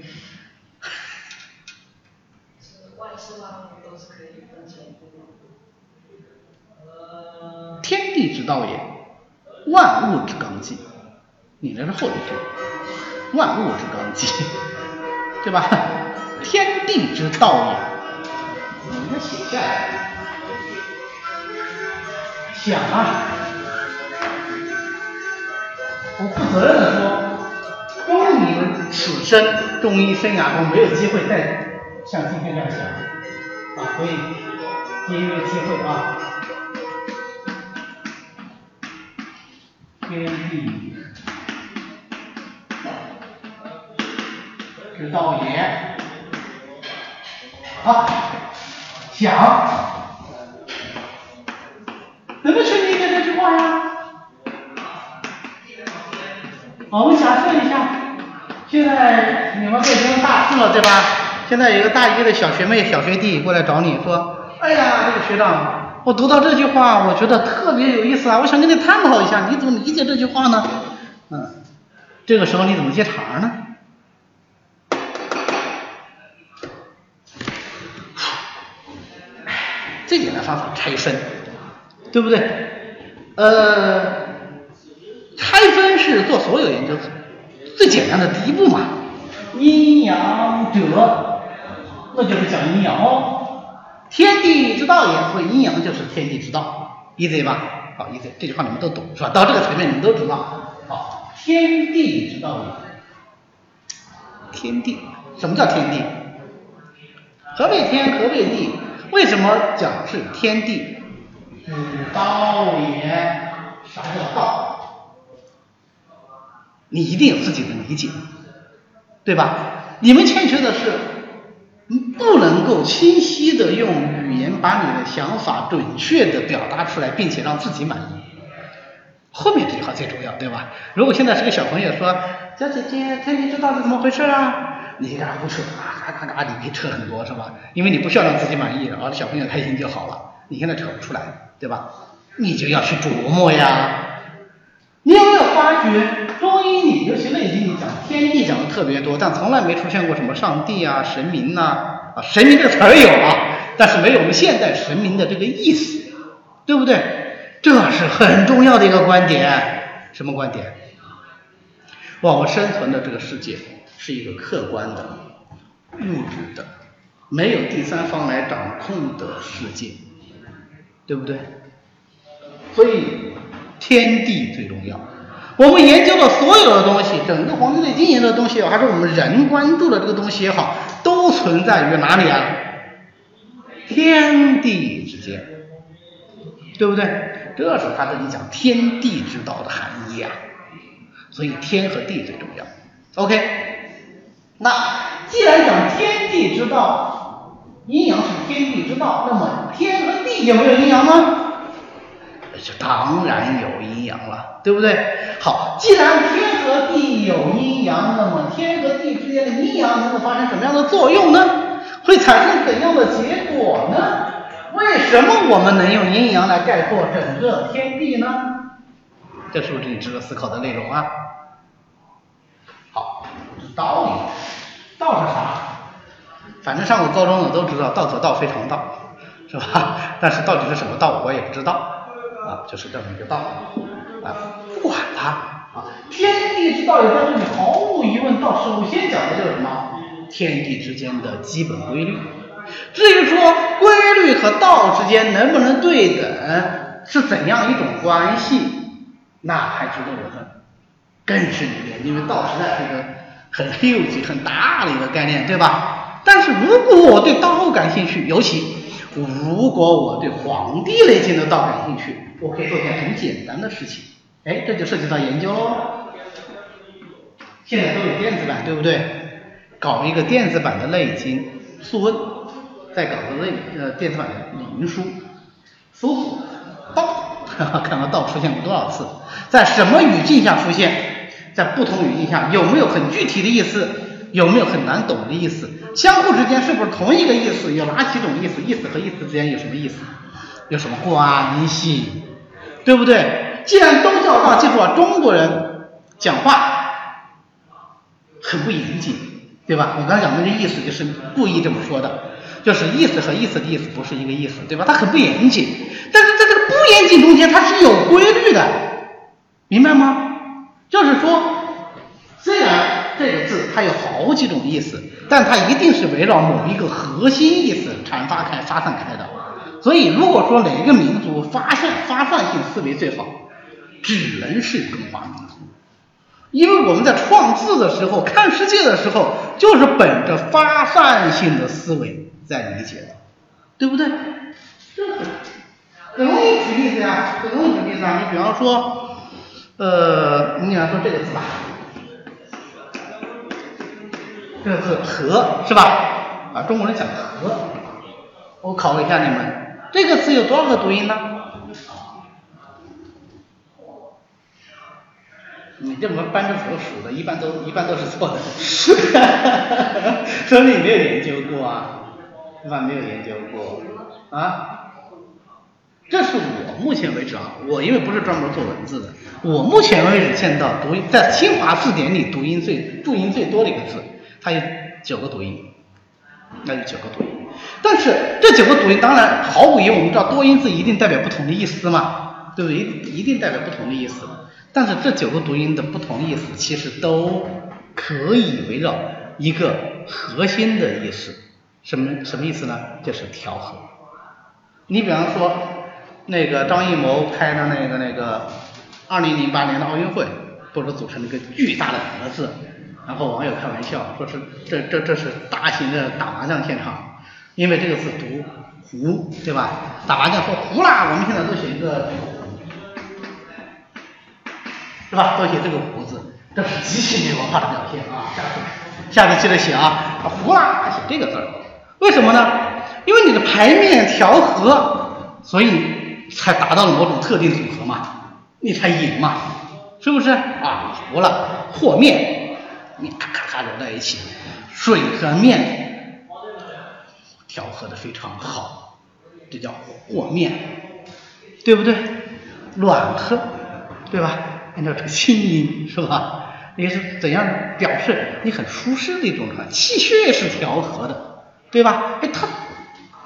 天地之道也，万物之纲纪。你那是后一句，万物之纲纪，对吧？天地之道也，你们写下来。想啊。我负责任的说，光你们此生中医生涯中没有机会再像今天这样想啊，所以节约机会啊，天地之道也，好，想，怎么去理解这句话呀？我们假设一下，现在你们都已经大四了，对吧？现在有个大一的小学妹、小学弟过来找你说：“哎呀，这个学长，我读到这句话，我觉得特别有意思啊，我想跟你探讨一下，你怎么理解这句话呢？”嗯，这个时候你怎么接茬呢？最简单方法拆分，对不对？呃。拆分是做所有研究最简单的第一步嘛，阴阳者，那就是讲阴阳哦，天地之道也，所以阴阳就是天地之道，easy 吧？好，easy，这句话你们都懂是吧？到这个层面你们都知道。好，天地之道也，天地，什么叫天地？何谓天？何谓地？为什么讲是天地？是道也，啥叫道？你一定有自己的理解，对吧？你们欠缺的是，你不能够清晰的用语言把你的想法准确的表达出来，并且让自己满意。后面这句话最重要，对吧？如果现在是个小朋友说，小姐姐，天地之道是怎么回事啊？你给他胡扯，啊嘎嘎嘎，你可以扯很多，是吧？因为你不需要让自己满意，而小朋友开心就好了。你现在扯不出来，对吧？你就要去琢磨呀。你有没有发觉？中医里，尤其内经里讲天地讲的特别多，但从来没出现过什么上帝啊、神明呐啊，神明这个词儿有啊，但是没有我们现代神明的这个意思，对不对？这是很重要的一个观点，什么观点？我们生存的这个世界是一个客观的、物质的、没有第三方来掌控的世界，对不对？所以天地最重要。我们研究的所有的东西，整个《黄帝内经》研究的东西，还是我们人关注的这个东西也好，都存在于哪里啊？天地之间，对不对？这是他这里讲天地之道的含义啊。所以天和地最重要。OK，那既然讲天地之道，阴阳是天地之道，那么天和地有没有阴阳呢？就当然有阴阳了，对不对？好，既然天和地有阴阳，那么天和地之间的阴阳能够发生什么样的作用呢？会产生怎样的结果呢？为什么我们能用阴阳来概括整个天地呢？这是不是你值得思考的内容啊？好，道理，道是啥？反正上过高中的都知道，道则道非常道，是吧？[laughs] 但是到底是什么道，我也不知道啊，就是这么一个道啊，不管它啊，天地之道也在这里毫无疑问，道首先讲的就是什么？天地之间的基本规律。至于说规律和道之间能不能对等，是怎样一种关系，那还值得我们更深一点，因为道实在是一个很 [laughs] huge 很大的一个概念，对吧？但是如果我对道感兴趣，尤其如果我对《黄帝内经》的道感兴趣，我可以做件很简单的事情，哎，这就涉及到研究喽。现在都有电子版，对不对？搞一个电子版的《内经》素问，再搞个内呃电子版的《灵书》，搜索道，[laughs] 看看道出现过多少次，在什么语境下出现，在不同语境下有没有很具体的意思，有没有很难懂的意思，相互之间是不是同一个意思，有哪几种意思，意思和意思之间有什么意思，有什么关系，对不对？既然都叫道，记住啊，中国人讲话很不严谨。对吧？我刚才讲的那意思就是故意这么说的，就是意思和意思的意思不是一个意思，对吧？它很不严谨，但是在这个不严谨中间它是有规律的，明白吗？就是说，虽然这个字它有好几种意思，但它一定是围绕某一个核心意思阐发开、发散开的。所以，如果说哪一个民族发散发散性思维最好，只能是中华民族。因为我们在创字的时候，看世界的时候，就是本着发散性的思维在理解的，对不对？这很很容易举例子呀，很容易举例子啊。你比方说，呃，你比方说这个字吧，这个字“和”是吧？啊，中国人讲“和”，我考一下你们，这个字有多少个读音呢？你这么扳着手数的，一般都一般都是错的，说明你没有研究过啊，对吧？没有研究过啊。这是我目前为止啊，我因为不是专门做文字的，我目前为止见到读音在新华字典里读音最注音最多的一个字，它有九个读音，那有九个读音。但是这九个读音，当然毫无疑问，我们知道多音字一定代表不同的意思嘛，对不对？一定代表不同的意思。但是这九个读音的不同意思，其实都可以围绕一个核心的意思，什么什么意思呢？就是调和。你比方说，那个张艺谋拍的那个那个二零零八年的奥运会，不是组成了一个巨大的盒子，然后网友开玩笑说是这这这是大型的打麻将现场，因为这个字读胡，对吧？打麻将说胡啦，我们现在都写一个。是吧？都写这个“胡”字，这是极其没文化的表现啊！下次，下次记得写啊！胡啦，写这个字，为什么呢？因为你的牌面调和，所以才达到了某种特定组合嘛，你才赢嘛，是不是？啊，胡了，和面，面咔咔咔揉在一起，水和面调和的非常好，这叫和面，对不对？暖和，对吧？按照这个清音是吧？你是怎样表示你很舒适的一种状态？气血是调和的，对吧？哎，它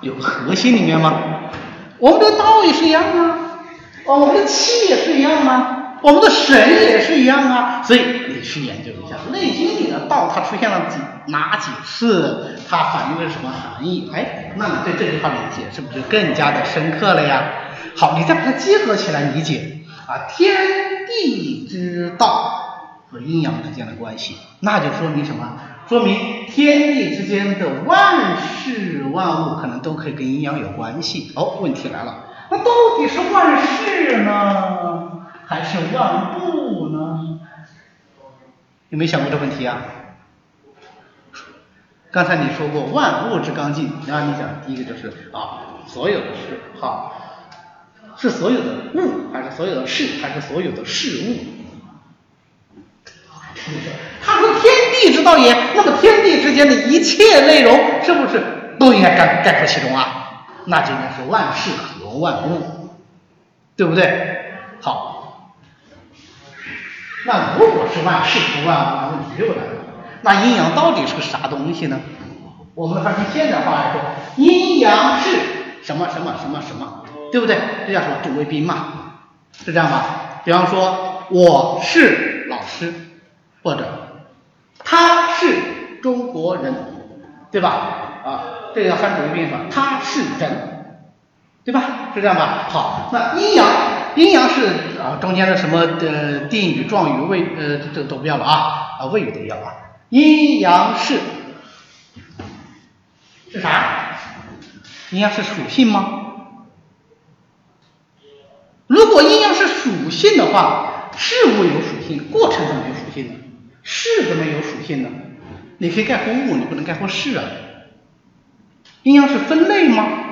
有个核心里面吗？我们的道也是一样啊，哦，我们的气也是一样啊，我们的神也是一样啊。所以你去研究一下《内经》里的道，它出现了几哪几次？它反映的是什么含义？哎，那你对这句话理解是不是更加的深刻了呀？好，你再把它结合起来理解啊，天。地之道和阴阳之间的关系，那就说明什么？说明天地之间的万事万物可能都可以跟阴阳有关系。哦，问题来了，那到底是万事呢，还是万物呢？有没有想过这问题啊？刚才你说过万物之刚劲，然后你讲第一个就是啊，所有的事，好。是所有的物，还是所有的事，还是所有的事物？他说天地之道也，那么天地之间的一切内容，是不是都应该概概括其中啊？那就应该是万事和万物，对不对？好，那如果是万事不万物，那问题又来了，那阴阳到底是个啥东西呢？我们换成现代话来说，阴阳是什么什么什么什么，对不对？这叫什么主谓宾嘛，是这样吧？比方说我是老师，或者他是中国人，对吧？啊，这个要看主谓宾是吧？他是人，对吧？是这样吧？好，那阴阳阴阳是啊中间的什么的定语、状语、谓呃这都不要了啊啊谓语都要啊，阴阳是。是啥？阴阳是属性吗？如果阴阳是属性的话，事物有属性，过程怎么有属性呢？事怎么有属性呢？你可以概括物，你不能概括事啊。阴阳是分类吗？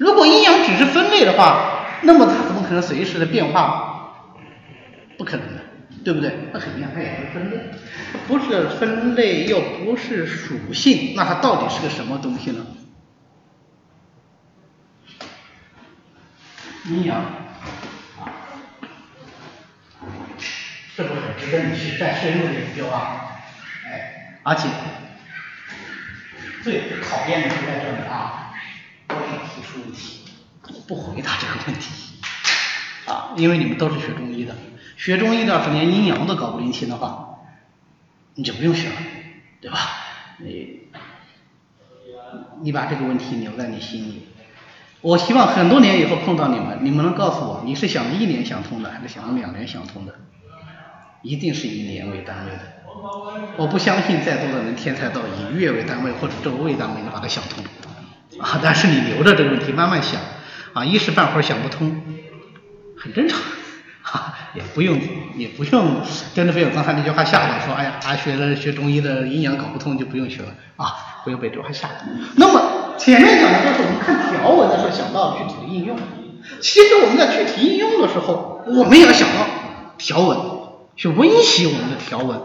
如果阴阳只是分类的话，那么它怎么可能随时的变化？不可能的。对不对？那肯定它也不是分类，不是分类又不是属性，那它到底是个什么东西呢？阴阳啊，是不是很值得你去再深入的研究啊？哎，而且最考验的就在这里啊，我提出问题，不回答这个问题啊，因为你们都是学中医的。学中医的是连阴阳都搞不清的话，你就不用学了，对吧？你你把这个问题留在你心里。我希望很多年以后碰到你们，你们能告诉我，你是想一年想通的，还是想两年想通的？一定是以年为单位的。我不相信再多的人天才到以月为单位或者周为单位能把它想通啊！但是你留着这个问题慢慢想啊，一时半会儿想不通，很正常。哈，也不用，也不用跟着费友刚才那句话吓到，说哎呀，还学了学中医的阴阳搞不通就不用学了啊，不用被这话吓到。那么前面讲的都是我们看条文的时候想到具体的应用，其实我们在具体应用的时候，我们也要想到条文，去温习我们的条文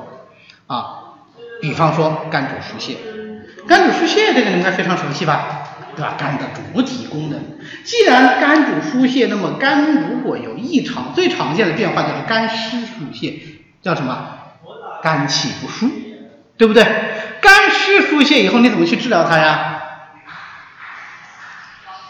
啊。比方说肝主疏泄，肝主疏泄这个你应该非常熟悉吧？对吧？肝的主体功能，既然肝主疏泄，那么肝如果有异常，最常见的变化就是肝湿疏泄，叫什么？肝气不舒，对不对？肝湿疏泄以后，你怎么去治疗它呀？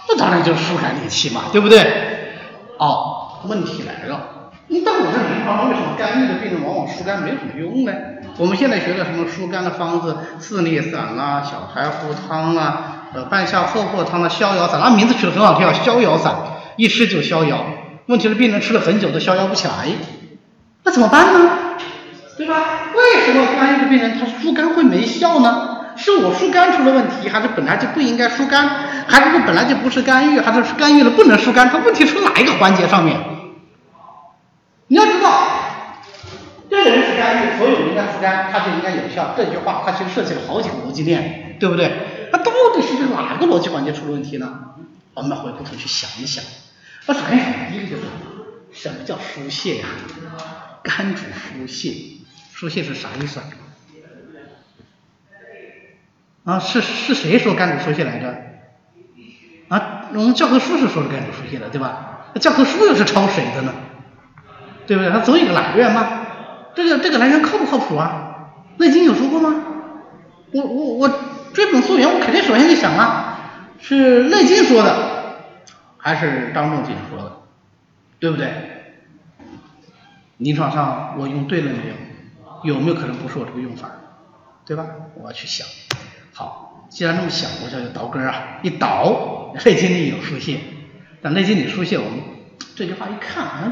那当然就是疏肝理气嘛，对不对？哦，问题来了，你到我这临床上为什么肝郁的病人往往疏肝没有什么用呢？我们现在学的什么疏肝的方子，四逆散啦，小柴胡汤啦。呃，半夏厚朴汤的逍遥散，那名字取得很好听啊，逍遥散，一吃就逍遥。问题是病人吃了很久都逍遥不起来，那怎么办呢？对吧？为什么肝郁的病人他疏肝会没效呢？是我疏肝出了问题，还是本来就不应该疏肝？还是说本来就不是肝郁，还是肝郁了不能疏肝？它问题出哪一个环节上面？你要知道，这个人是肝郁，所有应该疏肝，它就应该有效。这句话它其实设计了好几个逻辑链，对不对？那到底是在哪个逻辑环节出了问题呢？我们回过头去想一想。那首先想第一个就是什么叫疏泄呀？肝主疏泄，疏泄是啥意思啊？啊，是是谁说肝主疏泄来着？啊，我们教科书是说的肝主疏泄的，对吧？那教科书又是抄谁的呢？对不对？它总有个来源嘛。这个这个来源靠不靠谱啊？内经有说过吗？我我我。追本溯源，我肯定首先就想啊，是《内经》说的，还是张仲景说的，对不对？临床上我用对了没有？有没有可能不是我这个用法？对吧？我要去想。好，既然这么想，我就要倒根啊，一倒，《内经》里有疏泄，但《内经》里疏泄，我们这句话一看，好像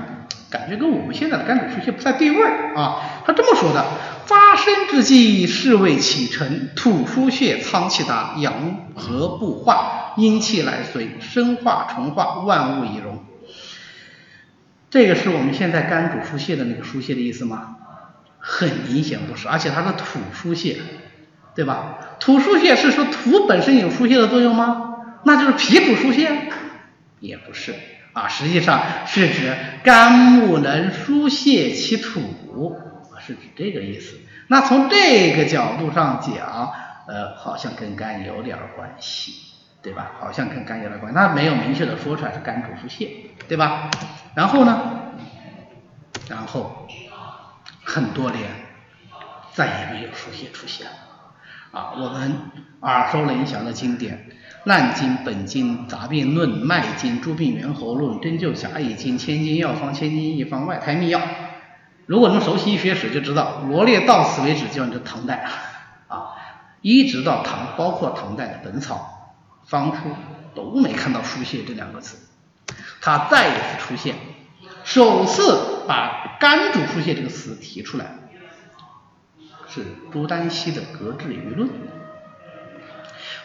感觉跟我们现在的肝主疏泄不太对味儿啊。他这么说的。发生之际，是为启程，土疏泄，仓气达，阳和不化，阴气来随，生化重化，万物以荣。这个是我们现在肝主疏泄的那个疏泄的意思吗？很明显不是，而且它是土疏泄，对吧？土疏泄是说土本身有疏泄的作用吗？那就是脾主疏泄？也不是啊，实际上是指肝木能疏泄其土。啊是指这个意思，那从这个角度上讲，呃，好像跟肝有点关系，对吧？好像跟肝有点关系，那没有明确的说出来是肝主疏泄，对吧？然后呢，然后很多年再也没有疏泄出现了啊，我们耳熟能详的经典。《烂经》《本经》《杂病论》《脉经》《诸病源候论》《针灸侠医经》《千金药方》《千金一方》《外胎秘药》。如果你们熟悉医学史，就知道罗列到此为止，就是唐代啊，一直到唐，包括唐代的《本草方书》都没看到“输泄”这两个字。他再一次出现，首次把“肝主疏泄”这个词提出来，是朱丹溪的《格致舆论》。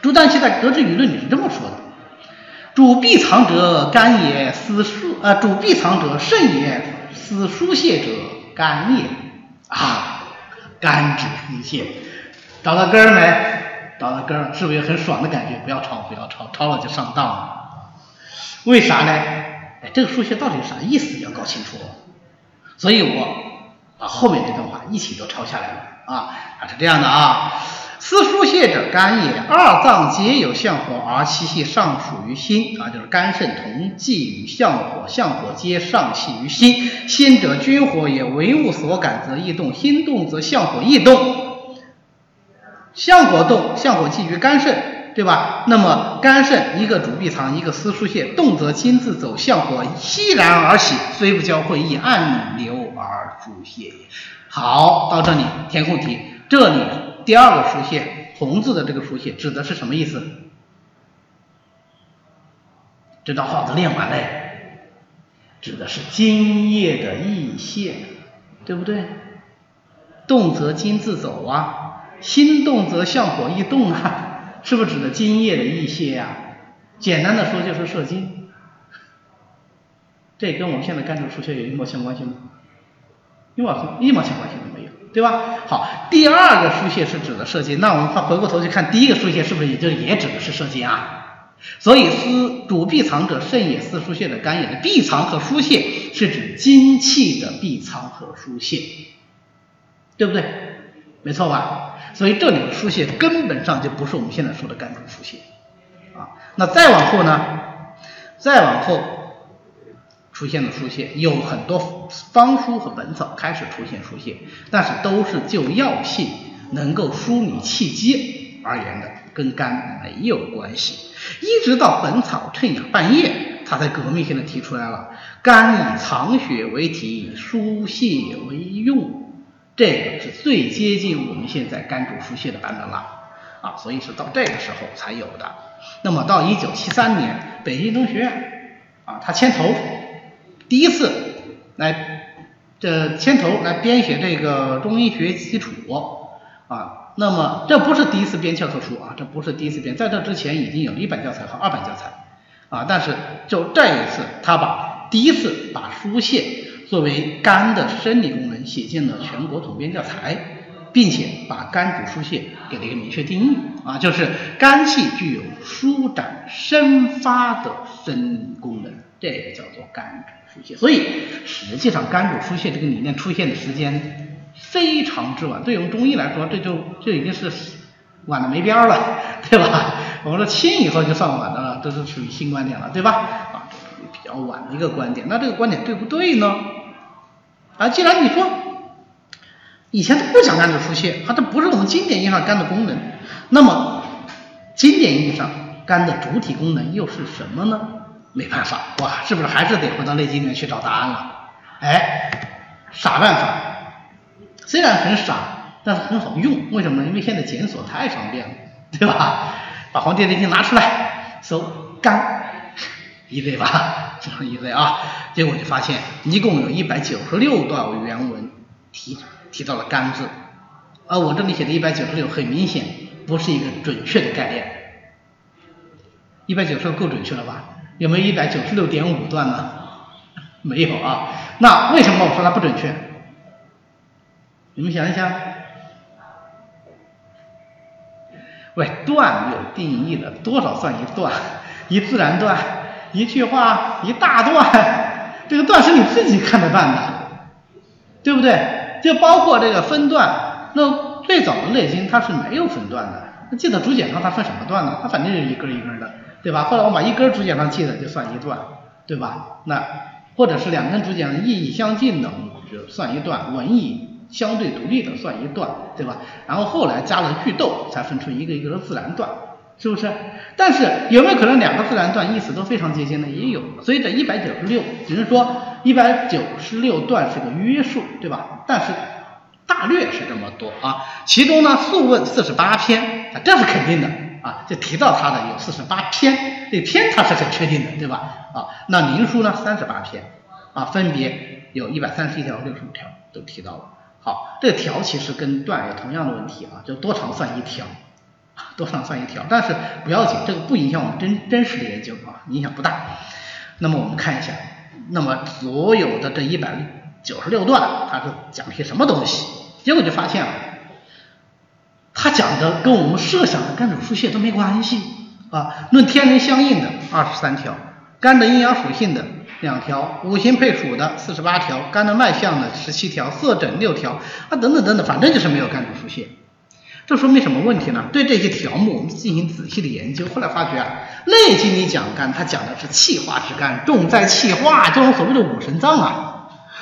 朱丹溪在《格致舆论》里是这么说的：“主闭藏者肝也，思疏呃，主闭藏者肾也，思疏泄者肝也啊，肝指疏泄，找到根儿没？找到根儿，是不是很爽的感觉？不要抄，不要抄，抄了就上当了。为啥呢？哎，这个疏泄到底是啥意思？要搞清楚。所以我把后面这段话一起都抄下来了啊，它是这样的啊。”思疏泄者肝也，二脏皆有相火，而其气上属于心啊，就是肝肾同济于相火，相火皆上气于心。心者君火也，为物所感则易动，心动则相火易动。相火动，相火寄于肝肾，对吧？那么肝肾一个主闭藏，一个思疏泄，动则心自走，相火熙然而起，虽不交汇，亦暗流而疏泄。好，到这里填空题，这里。第二个疏泄，红字的这个疏泄指的是什么意思？这张画子练完嘞，指的是津液的溢泄，对不对？动则津自走啊，心动则向火易动啊，是不是指的津液的溢泄呀？简单的说就是射精，这跟我们现在肝主疏泄有一毛钱关系吗？一毛一毛钱关系。对吧？好，第二个疏泄是指的射精，那我们快回过头去看第一个疏泄，是不是也就也指的是射精啊？所以思主闭藏者肾也，思疏泄的肝也。的闭藏和疏泄是指精气的闭藏和疏泄，对不对？没错吧？所以这里的疏泄根本上就不是我们现在说的肝主疏泄啊。那再往后呢？再往后。出现了疏泄，有很多方书和本草开始出现疏泄，但是都是就药性能够疏理气机而言的，跟肝没有关系。一直到本草趁雅半叶，他才革命性的提出来了，肝以藏血为体，疏泄为用，这个是最接近我们现在肝主疏泄的版本了啊，所以是到这个时候才有的。那么到一九七三年，北京中学院啊，他牵头。第一次来这牵头来编写这个中医学基础啊，那么这不是第一次编教科书啊，这不是第一次编，在这之前已经有一本教材和二本教材啊，但是就这一次，他把第一次把疏泄作为肝的生理功能写进了全国统编教材，并且把肝主疏泄给了一个明确定义啊，就是肝气具有舒展生发的生理功能，这个叫做肝主。所以实际上肝主疏泄这个理念出现的时间非常之晚，对我们中医来说，这就就已经是晚的没边儿了，对吧？我们说清以后就算晚的了，这是属于新观点了，对吧？啊，这属于比较晚的一个观点，那这个观点对不对呢？啊，既然你说以前都不讲肝主疏泄，它这不是我们经典意义上肝的功能，那么经典意义上肝的主体功能又是什么呢？没办法，我是不是还是得回到《内经》里面去找答案了？哎，傻办法，虽然很傻，但是很好用。为什么？因为现在检索太方便了，对吧？把《黄帝内经》拿出来，搜肝，一类吧，这样一类啊。结果就发现，一共有一百九十六段原文提提到了肝字，而我这里写的一百九十六，很明显不是一个准确的概念。一百九十六够准确了吧？有没有一百九十六点五段呢？[laughs] 没有啊。那为什么我说它不准确？你们想一想。喂，段有定义的，多少算一段？[laughs] 一自然段，一句话，一大段。[laughs] 这个段是你自己看着办的，对不对？就包括这个分段。那最早的《内经》它是没有分段的。那记得竹简上它分什么段呢？它反正是一根一根的。对吧？后来我把一根竹简上记的就算一段，对吧？那或者是两根竹简意义相近的，就算一段；文艺相对独立的算一段，对吧？然后后来加了句逗，才分出一个一个的自然段，是不是？但是有没有可能两个自然段意思都非常接近呢？也有。所以这一百九十六，只是说一百九十六段是个约数，对吧？但是大略是这么多啊。其中呢，《素问》四十八篇，这是肯定的啊，就提到它的有四十八篇，这篇它是很确定的，对吧？啊，那《明书》呢，三十八篇啊，分别有一百三十一条、六十五条都提到了。好，这条其实跟段有同样的问题啊，就多长算一条。多长算一条，但是不要紧，这个不影响我们真真实的研究啊，影响不大。那么我们看一下，那么所有的这一百九十六段，它是讲些什么东西？结果就发现了，它讲的跟我们设想的肝主疏泄都没关系啊。论天人相应的二十三条，肝的阴阳属性的两条，五行配属的四十八条，肝的脉象的十七条，色诊六条啊，等等等等，反正就是没有肝主疏泄。这说明什么问题呢？对这些条目我们进行仔细的研究，后来发觉啊，《内经》里讲肝，它讲的是气化之肝，重在气化，这种所谓的五神脏啊。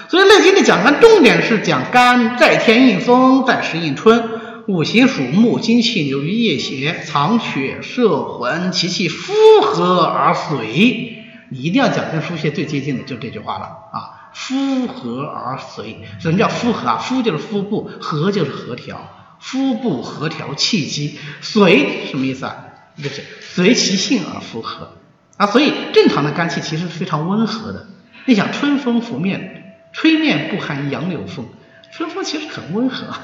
所以《内经》里讲肝，重点是讲肝在天应风，在时应春，五行属木，金气流于液血，藏血摄魂，其气夫合而随。你一定要讲跟疏泄最接近的，就这句话了啊，夫合而随。什么叫夫合啊？夫就是腹部，合就是合调。腹部合调气机，随什么意思啊？就是随其性而复合啊。所以正常的肝气其实是非常温和的。你想春风拂面，吹面不寒杨柳风，春风其实很温和，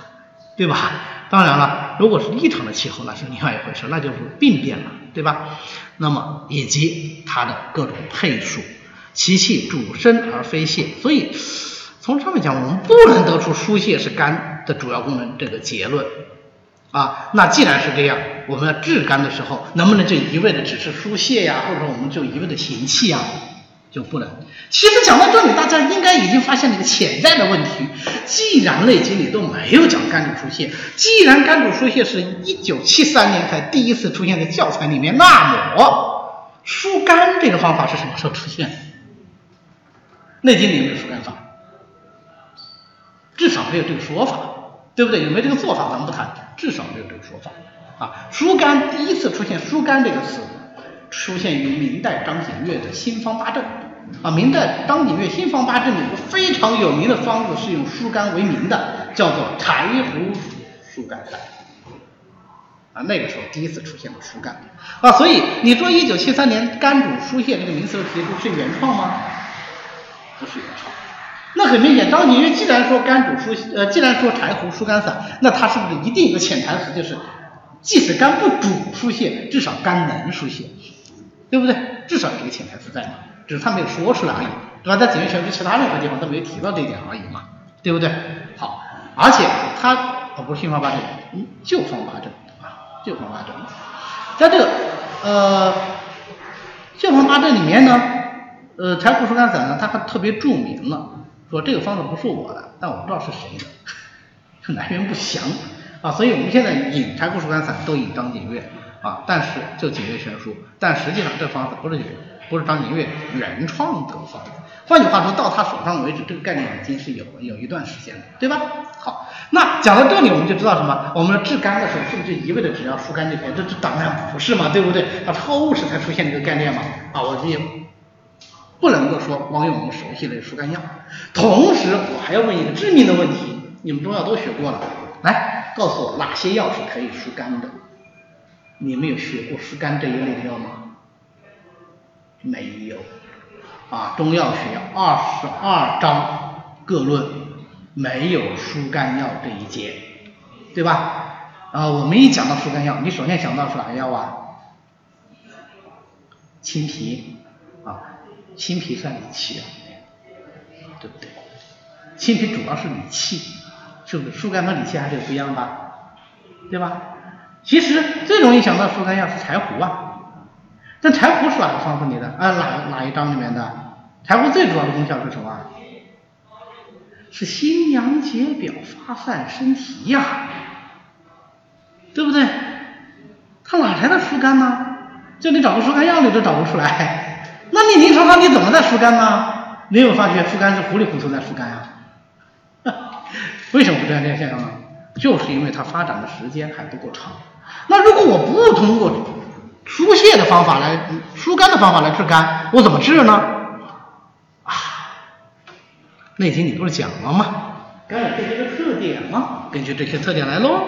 对吧？当然了，如果是异常的气候，那是另外一回事，那就是病变了，对吧？那么以及它的各种配属，其气主升而非泄，所以。从上面讲，我们不能得出疏泄是肝的主要功能这个结论啊。那既然是这样，我们要治肝的时候，能不能就一味的只是疏泄呀，或者说我们就一味的行气呀，就不能。其实讲到这里，大家应该已经发现了一个潜在的问题：既然《内经》里都没有讲肝主疏泄，既然肝主疏泄是一九七三年才第一次出现在教材里面，那么疏肝这个方法是什么时候出现的？《内经》里有没有疏肝法。至少没有这个说法，对不对？有没有这个做法咱们不谈，至少没有这个说法啊。疏肝第一次出现“疏肝”这个词，出现于明代张景岳的《新方八正》啊。明代张景岳《新方八阵》里有个非常有名的方子是用疏肝为名的，叫做柴胡疏肝散啊。那个时候第一次出现了疏肝啊，所以你说一九七三年肝主疏泄这个名词的提出是原创吗？不是原创。那很明显，张景岳既然说肝主疏，呃，既然说柴胡疏肝散，那他是不是一定有个潜台词，就是即使肝不主疏泄，至少肝能疏泄，对不对？至少有个潜台词在嘛，只是他没有说出来而已，对吧？在《景岳全书》其他任何地方都没有提到这一点而已嘛，对不对？好，而且他哦不是新方八阵，旧方八阵啊，旧方八阵，在这个呃旧方八阵里面呢，呃，柴胡疏肝散呢，他还特别注明了。说这个方子不是我的，但我不知道是谁的，[laughs] 来源不详啊，所以我们现在引柴胡疏肝散都引张景岳啊，但是就景岳全书，但实际上这方子不是不是张景岳原创的方子，换句话说到他手上为止，这个概念已经是有有一段时间了，对吧？好，那讲到这里我们就知道什么？我们治肝的时候是不是一味的只要疏肝就可以？这这当然不是嘛，对不对？它后世才出现这个概念嘛啊，我这。不能够说光用我们熟悉的疏肝药，同时我还要问一个致命的问题，你们中药都学过了，来告诉我哪些药是可以疏肝的？你们有学过疏肝这一类的药吗？没有，啊，中药学二十二章各论没有疏肝药这一节，对吧？啊，我们一讲到疏肝药，你首先想到是哪药啊？青皮啊。青皮算理气啊，对不对？青皮主要是理气，是不是？疏肝和理气还是不一样的，对吧？其实最容易想到疏肝药是柴胡啊，但柴胡是哪个方子里的？啊，哪哪一章里面的？柴胡最主要的功效是什么？是心阳解表、发散身体呀，对不对？它哪来的疏肝呢？就你找个疏肝药你都找不出来，那你临床上你怎么在疏肝呢？你有发觉疏肝是糊里糊涂在疏肝啊？[laughs] 为什么会这样这样现象呢？就是因为它发展的时间还不够长。那如果我不通过疏泄的方法来疏肝的方法来治肝，我怎么治呢？啊，那天你不是讲了吗？肝有这些个特点吗？根据这些特点来喽。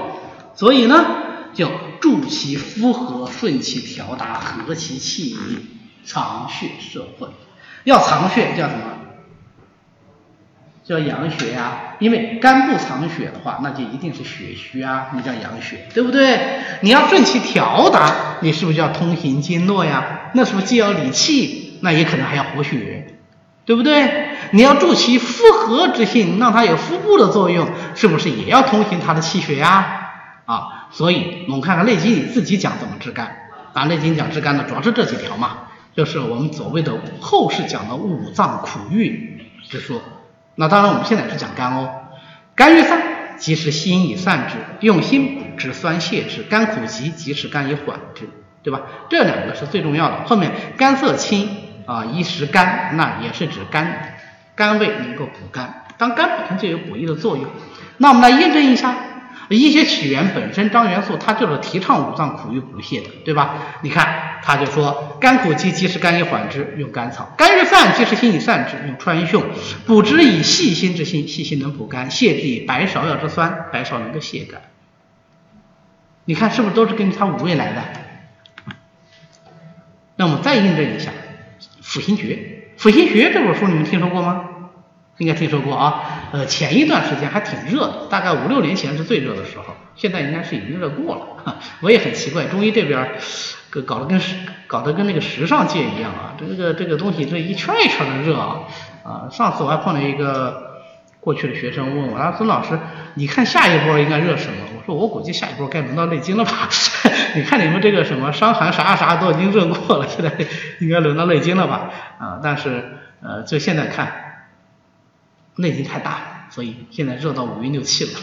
所以呢，叫助其复合，顺其调达，和其气，藏血摄会。要藏血叫什么？叫养血呀。因为肝不藏血的话，那就一定是血虚啊，那叫养血，对不对？你要顺其调达，你是不是要通行经络呀？那是不是既要理气，那也可能还要活血，对不对？你要助其复合之性，让它有腹部的作用，是不是也要通行它的气血呀？啊，所以我们看看《内经》里自己讲怎么治肝啊，《内经》讲治肝的主要是这几条嘛，就是我们所谓的后世讲的五脏苦郁之说。那当然，我们现在是讲肝哦。肝郁散，即是心以散之，用心补之，酸泻之；肝苦急，即是肝以缓之，对吧？这两个是最重要的。后面肝色清啊，宜食肝，那也是指肝肝胃能够补肝。当肝本身就有补益的作用，那我们来验证一下。医学起源本身，张元素他就是提倡五脏苦郁补泻的，对吧？你看，他就说肝苦积，即是肝以缓之，用甘草；肝郁散，即是心以散之，用川芎。补之以细心之心，细心能补肝；泻之以白芍药之酸，白芍能够泻肝。你看是不是都是根据它五味来的？那我们再印证一下《辅心诀》。《辅心诀》这本书你们听说过吗？应该听说过啊，呃，前一段时间还挺热的，大概五六年前是最热的时候，现在应该是已经热过了。我也很奇怪，中医这边搞得跟搞得跟那个时尚界一样啊，这个这个东西这一圈一圈的热啊啊！上次我还碰到一个过去的学生问我，他说孙老师，你看下一波应该热什么？我说我估计下一波该轮到内经了吧？[laughs] 你看你们这个什么伤寒啥啥都已经热过了，现在应该轮到内经了吧？啊，但是呃，就现在看。内经太大了，所以现在热到五运六气了，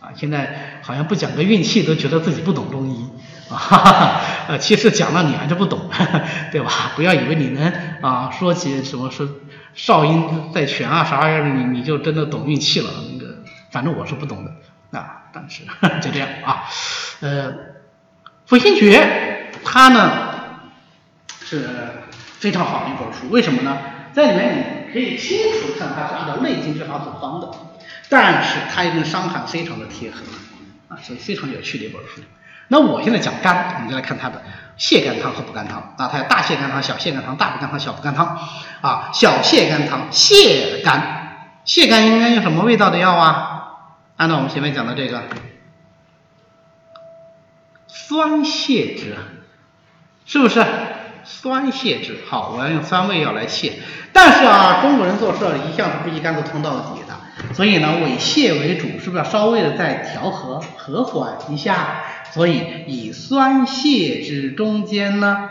啊，现在好像不讲个运气都觉得自己不懂中医，啊，[laughs] 呃，其实讲了你还是不懂，[laughs] 对吧？不要以为你能啊说起什么说少阴在泉啊啥玩意儿，你你就真的懂运气了，那个反正我是不懂的。啊，但是 [laughs] 就这样啊，呃，辅心诀它呢是非常好的一本书，为什么呢？在里面你。可以清楚看它是按照内经之法组方的，但是它又跟伤寒非常的贴合啊，所以非常有趣的一本书。那我现在讲肝，我们就来看它的泻肝汤和补肝汤啊，它有大泻肝汤、小泻肝汤、大补肝汤、小补肝汤啊。小泻肝汤泻肝，泻肝应该用什么味道的药啊？按照我们前面讲的这个酸泻之，是不是？酸泻之，好，我要用酸味药来泻。但是啊，中国人做事一向是不宜肝子通到底的，所以呢，以泻为主，是不是要稍微的再调和和缓一下？所以以酸泻之中间呢，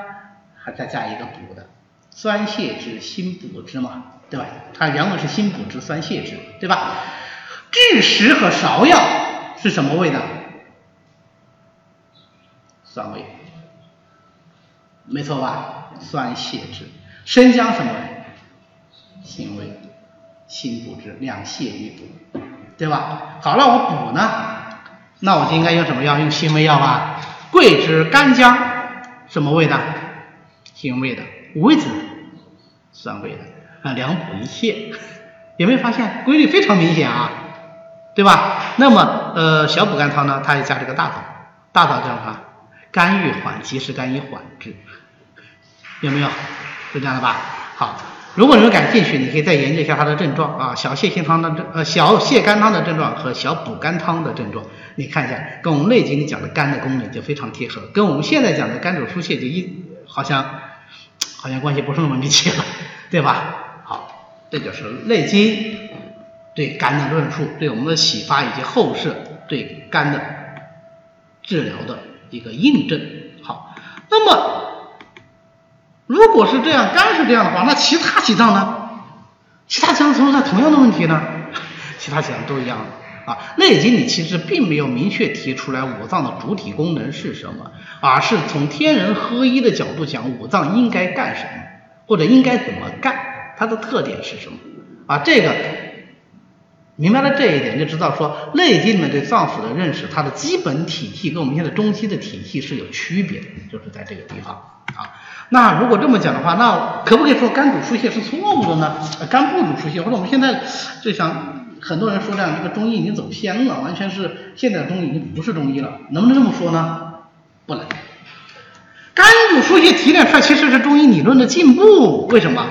还再加一个补的，酸泻之心补之嘛，对吧？它原文是心补之酸泻之，对吧？枳实和芍药是什么味的？酸味，没错吧？酸泻之，生姜什么？辛味，辛补之，两泻一补，对吧？好了，我补呢，那我就应该用什么药？用辛味药吧。桂枝、干姜，什么味的？辛味的。五味子，酸味的。啊，两补一泻，有没有发现规律非常明显啊？对吧？那么，呃，小补肝汤呢，它也加这个大枣，大枣叫什么？肝郁缓急是肝以缓之，有没有？是这样的吧？好。如果你们感兴趣，你可以再研究一下它的症状啊，小泻心汤的症，呃，小泻肝汤的症状和小补肝汤的症状，你看一下，跟我们内经里讲的肝的功能就非常贴合，跟我们现在讲的肝主疏泄就一好像好像关系不是那么密切了，[laughs] 对吧？好，这就是内经对肝的论述，对我们的启发以及后世对肝的治疗的一个印证。好，那么。如果是这样，肝是这样的话，那其他几脏呢？其他几脏存在同样的问题呢？[laughs] 其他几脏都一样，啊，《内经》里其实并没有明确提出来五脏的主体功能是什么，而是从天人合一的角度讲五脏应该干什么，或者应该怎么干，它的特点是什么啊？这个明白了这一点，就知道说《内经》里面对脏腑的认识，它的基本体系跟我们现在中医的体系是有区别的，就是在这个地方啊。那如果这么讲的话，那可不可以说肝主疏泄是错误的呢？肝不主疏泄，或者我们现在就想很多人说这样，这个中医已经走偏了，完全是现在的中医已经不是中医了，能不能这么说呢？不能。肝主疏泄提炼出来其实是中医理论的进步，为什么？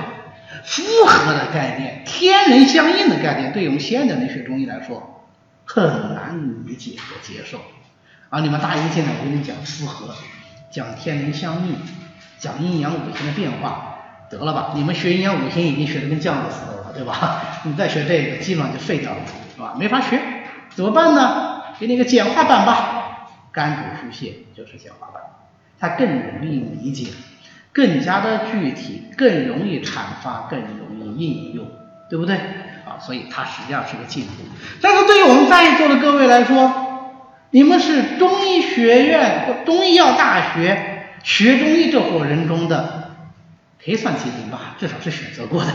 复合的概念，天人相应的概念，对我们现代人学中医来说很难理解和接受。啊，你们大一进来我跟你讲复合，讲天人相应。讲阴阳五行的变化，得了吧？你们学阴阳五行已经学的跟酱子似的了，对吧？[laughs] 你再学这个，基本上就废掉了，是吧？没法学，怎么办呢？给你个简化版吧，肝主疏泄就是简化版，它更容易理解，更加的具体，更容易阐发，更容易应用，对不对？啊，所以它实际上是个进步。但是对于我们在座的各位来说，你们是中医学院中医药大学。学中医这伙人中的，可以算精英吧，至少是选择过的，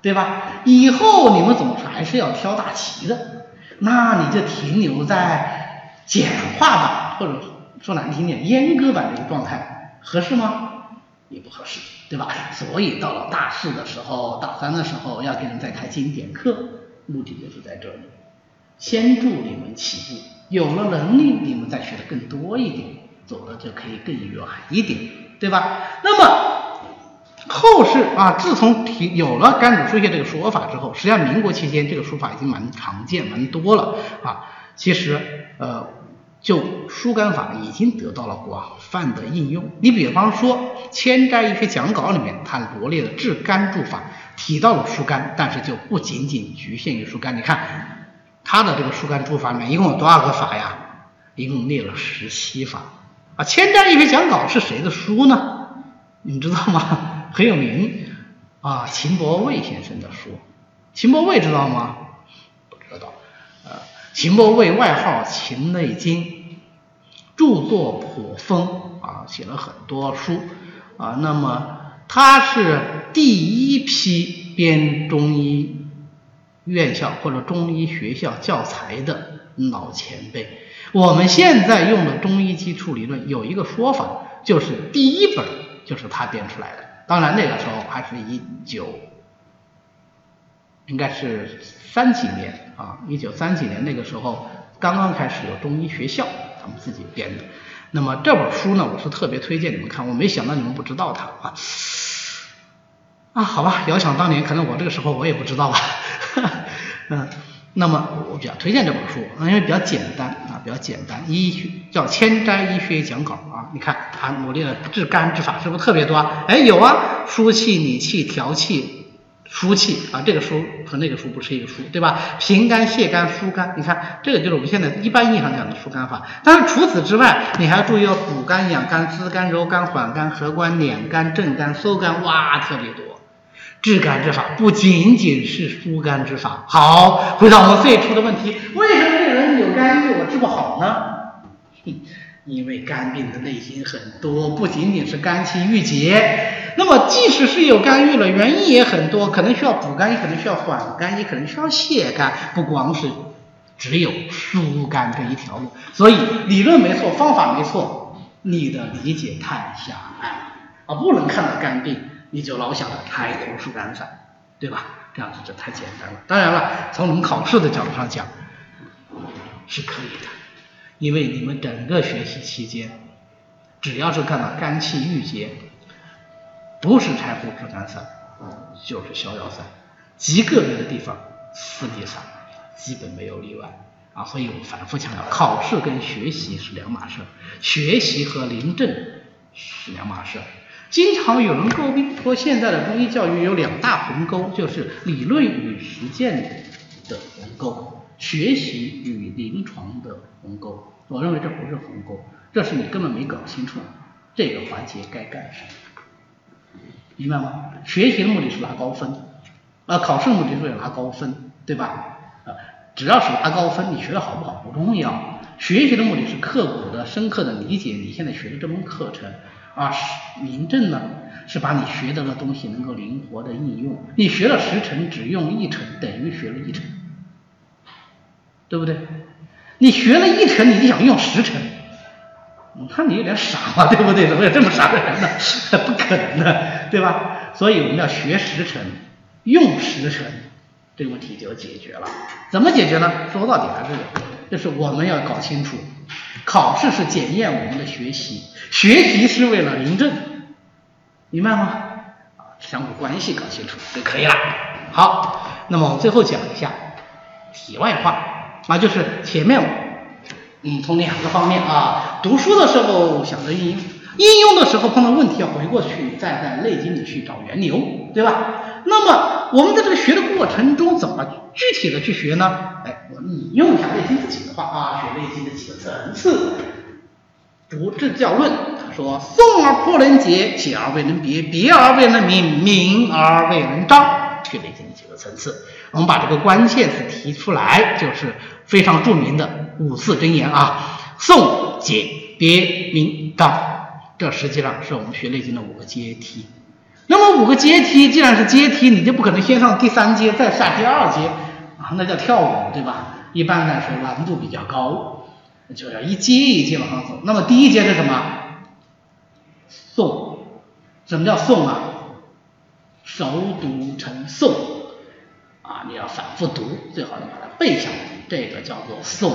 对吧？以后你们总是还是要挑大旗的，那你就停留在简化版，或者说难听点，阉割版的一个状态，合适吗？也不合适，对吧？所以到了大四的时候，大三的时候要给你们再开经典课，目的就是在这里，先助你们起步，有了能力，你们再学的更多一点。走的就可以更远一点，对吧？那么后世啊，自从提有了肝主疏泄这个说法之后，实际上民国期间这个说法已经蛮常见、蛮多了啊。其实呃，就疏肝法已经得到了广泛的应用。你比方说《千斋医学讲稿》里面，它罗列的治肝助法提到了疏肝，但是就不仅仅局限于疏肝。你看它的这个疏肝助法里面一共有多少个法呀？一共列了十七法。啊，《千章医学讲稿》是谁的书呢？你知道吗？很有名啊，秦伯卫先生的书。秦伯卫知道吗？不知道。呃，秦伯卫外号秦内经，著作颇丰啊，写了很多书啊。那么他是第一批编中医院校或者中医学校教材的老前辈。我们现在用的中医基础理论有一个说法，就是第一本就是他编出来的。当然那个时候还是一九，应该是三几年啊，一九三几年那个时候刚刚开始有中医学校，他们自己编的。那么这本书呢，我是特别推荐你们看，我没想到你们不知道它啊。啊，好吧，遥想当年，可能我这个时候我也不知道吧，嗯。[laughs] 那么我比较推荐这本书，因为比较简单啊，比较简单。医学叫《千斋医学讲稿》啊，你看它罗列的治肝之法是不是特别多？哎，有啊，疏气、理气、调气、疏气啊，这个书和那个书不是一个书，对吧？平肝、泻肝、疏肝，你看这个就是我们现在一般意义上讲的疏肝法。但是除此之外，你还要注意要补肝、养肝、滋肝、柔肝、缓肝、和肝、敛肝、正肝、收肝，哇，特别多。治肝之法不仅仅是疏肝之法。好，回到我们最初的问题，为什么这个人有肝郁我治不好呢？[laughs] 因为肝病的类型很多，不仅仅是肝气郁结。那么即使是有肝郁了，原因也很多，可能需要补肝，也可能需要缓肝，也可能需要泻肝，不光是只有疏肝这一条路。所以理论没错，方法没错，你的理解太狭隘啊，不能看到肝病。你就老想着开头疏肝散，对吧？这样子就太简单了。当然了，从我们考试的角度上讲，是可以的，因为你们整个学习期间，只要是看到肝气郁结，不是柴胡治肝散，就是逍遥散，极个别的地方四逆散，基本没有例外啊。所以我反复强调，考试跟学习是两码事，学习和临证是两码事。经常有人诟病说，现在的中医教育有两大鸿沟，就是理论与实践的鸿沟，学习与临床的鸿沟。我认为这不是鸿沟，这是你根本没搞清楚这个环节该干什么，明白吗？学习的目的是拿高分，啊，考试的目的是为了拿高分，对吧？啊，只要是拿高分，你学的好不好不重要。学习的目的是刻苦的、深刻的理解你现在学的这门课程。啊，临证呢是把你学到的东西能够灵活的应用。你学了十成，只用一成，等于学了一成，对不对？你学了一成，你就想用十成，我看你有点傻嘛，对不对？怎么有这么傻的人呢？[laughs] 不可能的，对吧？所以我们要学十成，用十成，这个问题就解决了。怎么解决呢？说到底还是，就是我们要搞清楚，考试是检验我们的学习。学习是为了临证，明白吗？啊，相互关系搞清楚就可以了。好，那么我最后讲一下题外话啊，就是前面嗯从两个方面啊，读书的时候想着应用，应用的时候碰到问题要回过去，再在内经里去找源流，对吧？那么我们在这个学的过程中，怎么具体的去学呢？哎，我引用一下内经自己的话啊，学内经的几个层次。主治教论，他说：“宋而不能解，解而未能别，别而未能明，明而未能彰，去内经几个层次。我们把这个关键词提出来，就是非常著名的五字真言啊：宋、解、别、明、彰。这实际上是我们学内经的五个阶梯。那么五个阶梯，既然是阶梯，你就不可能先上第三阶再下第二阶啊，那叫跳舞，对吧？一般来说难度比较高。”就要一阶一阶往上走。那么第一阶是什么？诵。什么叫诵啊？熟读成诵啊！你要反复读，最好能把它背下来，这个叫做诵。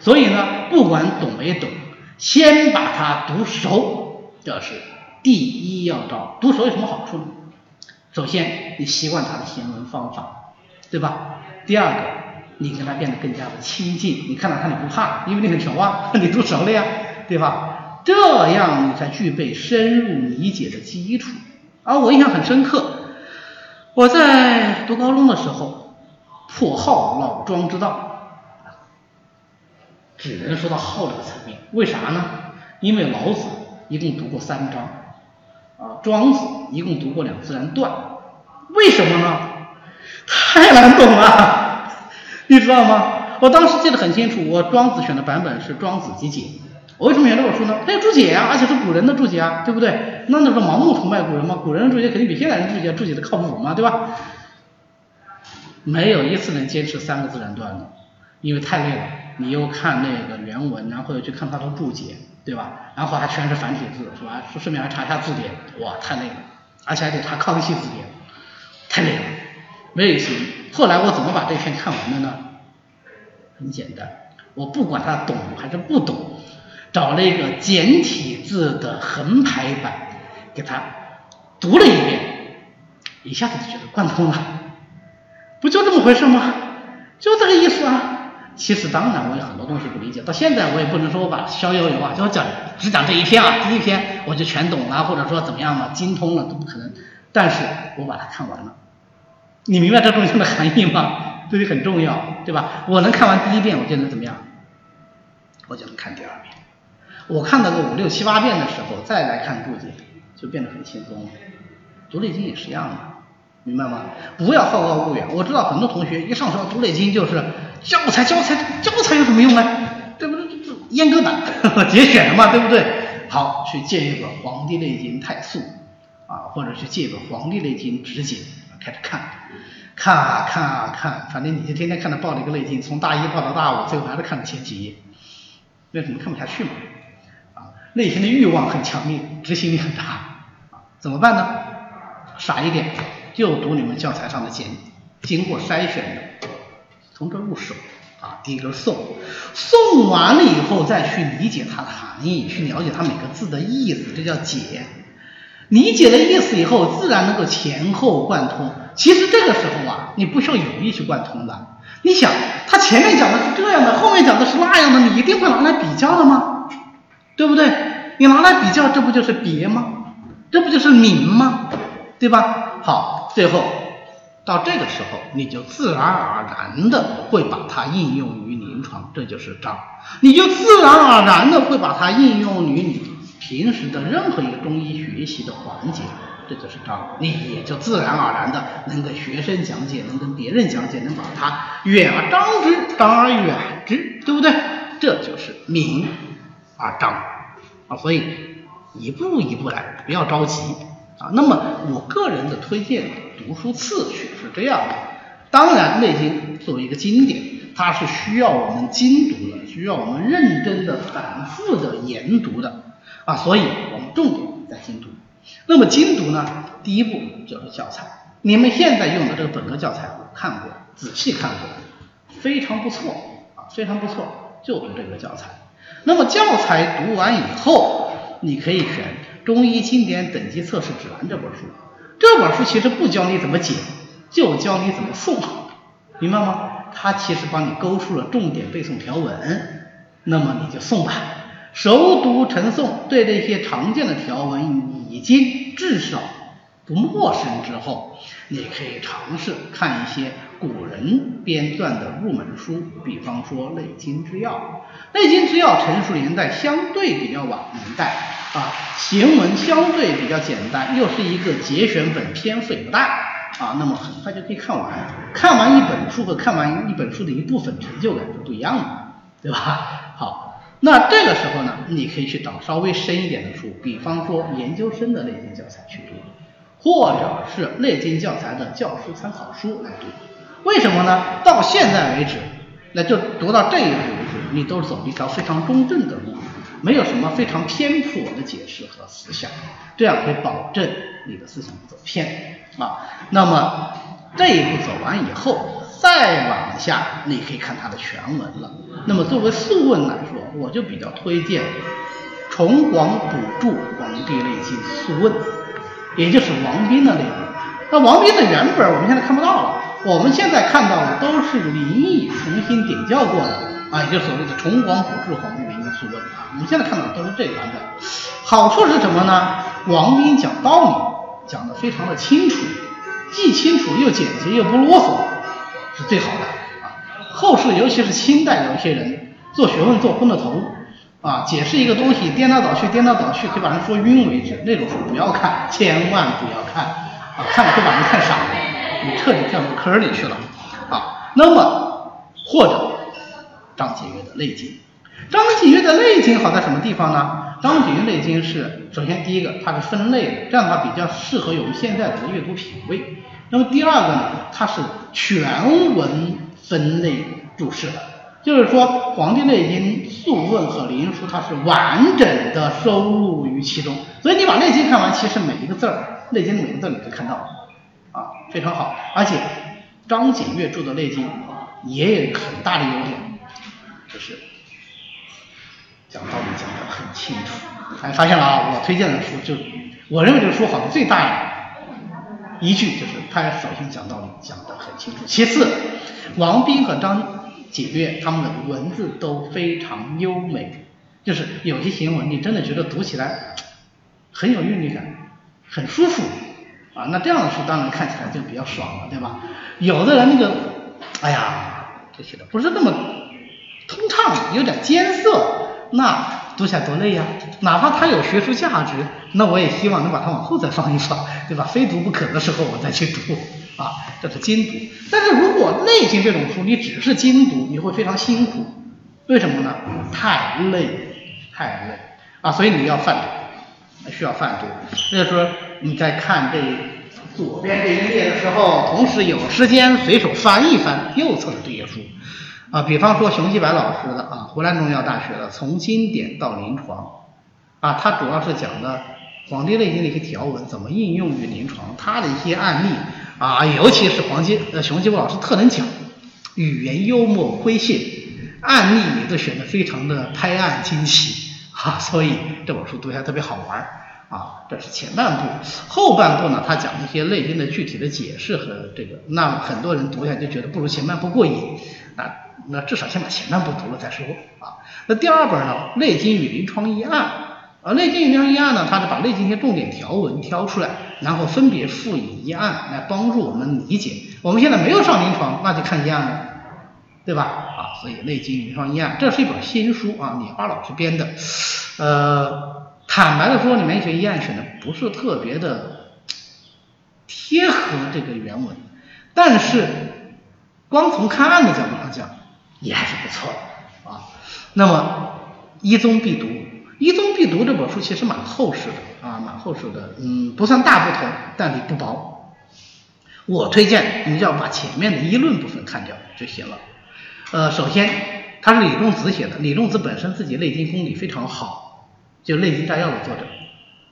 所以呢，不管懂没懂，先把它读熟，这是第一要招。读熟有什么好处呢？首先，你习惯它的行文方法，对吧？第二个。你跟他变得更加的亲近，你看到他你不怕，因为你很熟啊，[laughs] 你读熟了呀，对吧？这样你才具备深入理解的基础。而我印象很深刻，我在读高中的时候颇好老庄之道，只能说到好这个层面。为啥呢？因为老子一共读过三章，啊，庄子一共读过两自然段，为什么呢？太难懂了。你知道吗？我当时记得很清楚，我庄子选的版本是《庄子集解》。我为什么选这本书呢？它有注解啊，而且是古人的注解啊，对不对？那那是盲目崇拜古人吗？古人的注解肯定比现代人注解注解的靠谱嘛，对吧？没有一次能坚持三个自然段的，因为太累了。你又看那个原文，然后又去看他的注解，对吧？然后还全是繁体字，是吧？顺便还查一下字典，哇，太累了，而且还得查康熙字典，太累了，没有心。后来我怎么把这篇看完的呢？很简单，我不管他懂还是不懂，找了一个简体字的横排版，给他读了一遍，一下子就觉得贯通了，不就这么回事吗？就这个意思啊。其实当然我有很多东西不理解，到现在我也不能说我把逍遥游啊，就讲只讲这一篇啊，第一篇我就全懂了，或者说怎么样嘛，精通了都不可能。但是我把它看完了。你明白这东西的含义吗？这就很重要，对吧？我能看完第一遍，我就能怎么样？我就能看第二遍。我看到个五六七八遍的时候，再来看注解，就变得很轻松了。读内经也是一样的，明白吗？不要好高骛远。我知道很多同学一上手读内经就是教材，教材，教材有什么用呢？对不对？这阉割版 [laughs] 节选的嘛，对不对？好，去借一本《黄帝内经太素》啊，或者去借一本《黄帝内经直解》。开始看，看啊看啊看，反正你就天天看着报了一个内经，从大一报到大五，最后还是看了前几页，为什么看不下去嘛？啊，内心的欲望很强烈，执行力很大，啊，怎么办呢？傻一点，就读你们教材上的简，经过筛选的，从这入手，啊，第一个诵，诵完了以后再去理解它的含义，去了解它每个字的意思，这叫解。理解了意思以后，自然能够前后贯通。其实这个时候啊，你不需要有意去贯通的。你想，他前面讲的是这样的，后面讲的是那样的，你一定会拿来比较的吗？对不对？你拿来比较，这不就是别吗？这不就是明吗？对吧？好，最后到这个时候，你就自然而然的会把它应用于临床，这就是章。你就自然而然的会把它应用于你。平时的任何一个中医学习的环节，这就是章，你也就自然而然的能跟学生讲解，能跟别人讲解，能把它远而张之，张而远之，对不对？这就是明而章啊，所以一步一步来，不要着急啊。那么我个人的推荐读书次序是这样的，当然《内经》作为一个经典，它是需要我们精读的，需要我们认真的、反复的研读的啊，所以我们重点在精读。那么精读呢，第一步就是教材。你们现在用的这个本科教材，我看过，仔细看过，非常不错啊，非常不错，就读这个教材。那么教材读完以后，你可以选《中医经典等级测试指南》这本书。这本书其实不教你怎么解，就教你怎么诵，明白吗？他其实帮你勾出了重点背诵条文，那么你就诵吧。熟读成诵，对这些常见的条文已经至少不陌生之后，你可以尝试看一些古人编撰的入门书，比方说《内经之要》。《内经之要》成熟年代相对比较晚年代啊，行文相对比较简单，又是一个节选本，篇幅也不大啊，那么很快就可以看完。看完一本书和看完一本书的一部分，成就感是不一样的，对吧？好。那这个时候呢，你可以去找稍微深一点的书，比方说研究生的内经教材去读，或者是内经教材的教书参考书来读。为什么呢？到现在为止，那就读到这一步为止，你都是走一条非常中正的路，没有什么非常偏颇的解释和思想，这样可以保证你的思想不走偏啊。那么这一步走完以后。再往下，你可以看它的全文了。那么作为素问来说，我就比较推荐《重广补注黄帝内经素问》，也就是王斌的那本。那王斌的原本我们现在看不到了，我们现在看到的都是林毅重新点校过的啊，也就是所谓的《重广补注黄帝内经素问》啊。我们现在看到的都是这版本。好处是什么呢？王斌讲道理讲的非常的清楚，既清楚又简洁又不啰嗦。是最好的啊！后世尤其是清代有一些人做学问做昏了头啊，解释一个东西颠倒倒去颠倒倒去，可以把人说晕为止，那种书不要看，千万不要看啊！看了会把人看傻了，你彻底掉入坑里去了啊！那么或者张景岳的《内经》，张景岳的《内经》好在什么地方呢？张景岳《内经》是首先第一个它是分类的，这样的话比较适合我们现在的阅读品味。那么第二个呢，它是全文分类注释的，就是说《黄帝内经》《素问》和《灵书》，它是完整的收录于其中。所以你把《内经》看完，其实每一个字儿，《内经》的每个字你都看到了，啊，非常好。而且张景岳著的《内经》也有很大的优点，就是讲道理讲清楚。哎，发现了啊，我推荐的书就，我认为这个书好的最大。一句就是他首先讲道理讲得很清楚，其次王斌和张景岳他们的文字都非常优美，就是有些行文你真的觉得读起来 [tsk] 很有韵律感，很舒服啊，那这样的书当然看起来就比较爽了，对吧？有的人那个哎呀这写的不是那么通畅，有点艰涩，那。读起来多累呀！哪怕它有学术价值，那我也希望能把它往后再放一放，对吧？非读不可的时候我再去读啊，这是精读。但是如果《内经》这种书你只是精读，你会非常辛苦。为什么呢？太累，太累啊！所以你要泛读，需要泛读。所以说你在看这左边这一页的时候，同时有时间随手翻一翻右侧的这些书。啊，比方说熊继白老师的啊，湖南中医药大学的《从经典到临床》，啊，他主要是讲的《黄帝内经》的一些条文怎么应用于临床，他的一些案例啊，尤其是黄继呃熊继白老师特能讲，语言幽默诙谐，案例也都选的非常的拍案惊奇，哈，所以这本书读起来特别好玩啊，这是前半部，后半部呢，他讲一些内经的具体的解释和这个，那很多人读起来就觉得不如前半部过瘾，那至少先把前半部读了再说啊。那第二本呢，《内经与临床医案》啊，《内经与临床医案》呢，它是把内经一些重点条文挑出来，然后分别附以医案来帮助我们理解。我们现在没有上临床，那就看医案了，对吧？啊，所以《内经与临床医案》这是一本新书啊，李花老师编的。呃，坦白的说，里面一些医案选的不是特别的贴合这个原文，但是光从看案的角度上讲，也还是不错的啊。那么一宗必读，一宗必读这本书其实蛮厚实的啊，蛮厚实的，嗯，不算大不同，但也不薄。我推荐你就要把前面的议论部分看掉就行了。呃，首先他是李仲子写的，李仲子本身自己内经功底非常好，就《内经摘要》的作者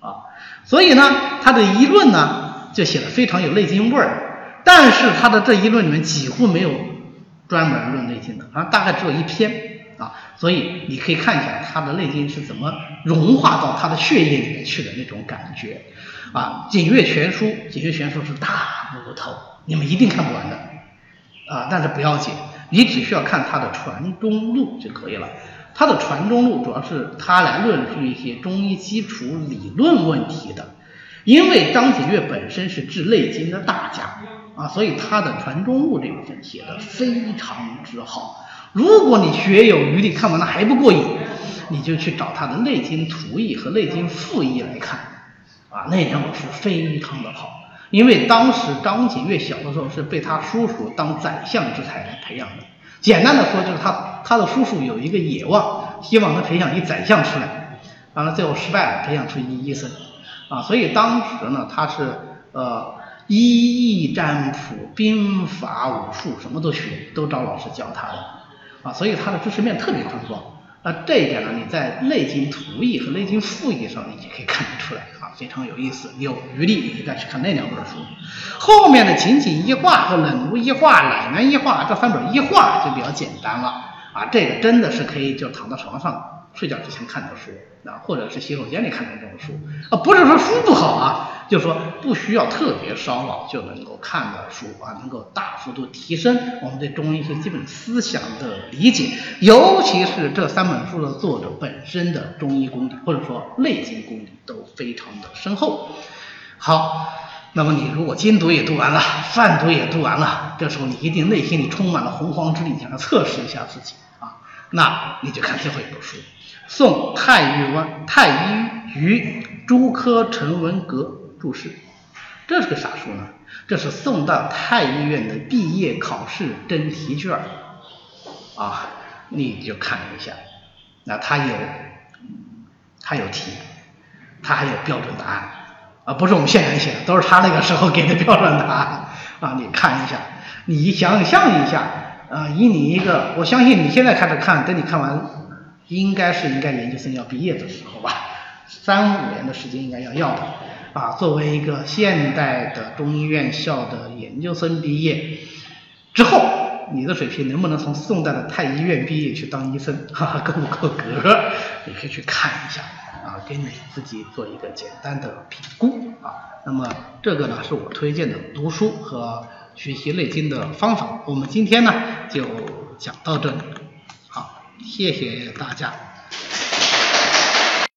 啊，所以呢，他的议论呢就写的非常有内经味儿，但是他的这一论里面几乎没有专门论内经的啊，大概只有一篇啊，所以你可以看一下他的内经是怎么融化到他的血液里面去的那种感觉啊，《景岳全书》，《景岳全书》是大部头，你们一定看不完的啊，但是不要紧。你只需要看他的传中录就可以了。他的传中录主要是他来论述一些中医基础理论问题的。因为张景岳本身是治内经的大家啊，所以他的传中录这部分写的非常之好。如果你学有余力看完了还不过瘾，你就去找他的内经图义和内经复义来看啊，那两本书非常的好。因为当时张景岳小的时候是被他叔叔当宰相之才来培养的。简单的说，就是他他的叔叔有一个野望，希望能培养一宰相出来，完了最后失败了，培养出一医生。啊，所以当时呢，他是呃医医占卜、兵法、武术什么都学，都找老师教他的。啊，所以他的知识面特别宽广。那这一点呢，你在《内经图义》和《内经复义》上，你就可以看得出来啊，非常有意思。有余力，你再去看那两本书。后面的《仅仅一画》和《冷炉医话》《乃源医话》这三本一画就比较简单了啊，这个真的是可以就躺在床上睡觉之前看的书啊，或者是洗手间里看的这种书啊，不是说书不好啊。就是说不需要特别烧脑就能够看的书啊，能够大幅度提升我们对中医学基本思想的理解，尤其是这三本书的作者本身的中医功底或者说内经功底都非常的深厚。好，那么你如果精读也读完了，泛读也读完了，这时候你一定内心里充满了洪荒之力，想要测试一下自己啊，那你就看最后一本书，宋太医文太医于朱科陈文阁。注释，这是个啥书呢？这是宋代太医院的毕业考试真题卷啊，你就看一下，那它有，它有题，它还有标准答案。啊，不是我们现在写的，都是他那个时候给的标准答案。啊，你看一下，你想象一下。啊，以你一个，我相信你现在开始看，等你看完，应该是应该研究生要毕业的时候吧，三五年的时间应该要要的。啊，作为一个现代的中医院校的研究生毕业之后，你的水平能不能从宋代的太医院毕业去当医生，哈哈，够不够格？你可以去看一下啊，给你自己做一个简单的评估啊。那么这个呢，是我推荐的读书和学习内经的方法。我们今天呢就讲到这里，好，谢谢大家。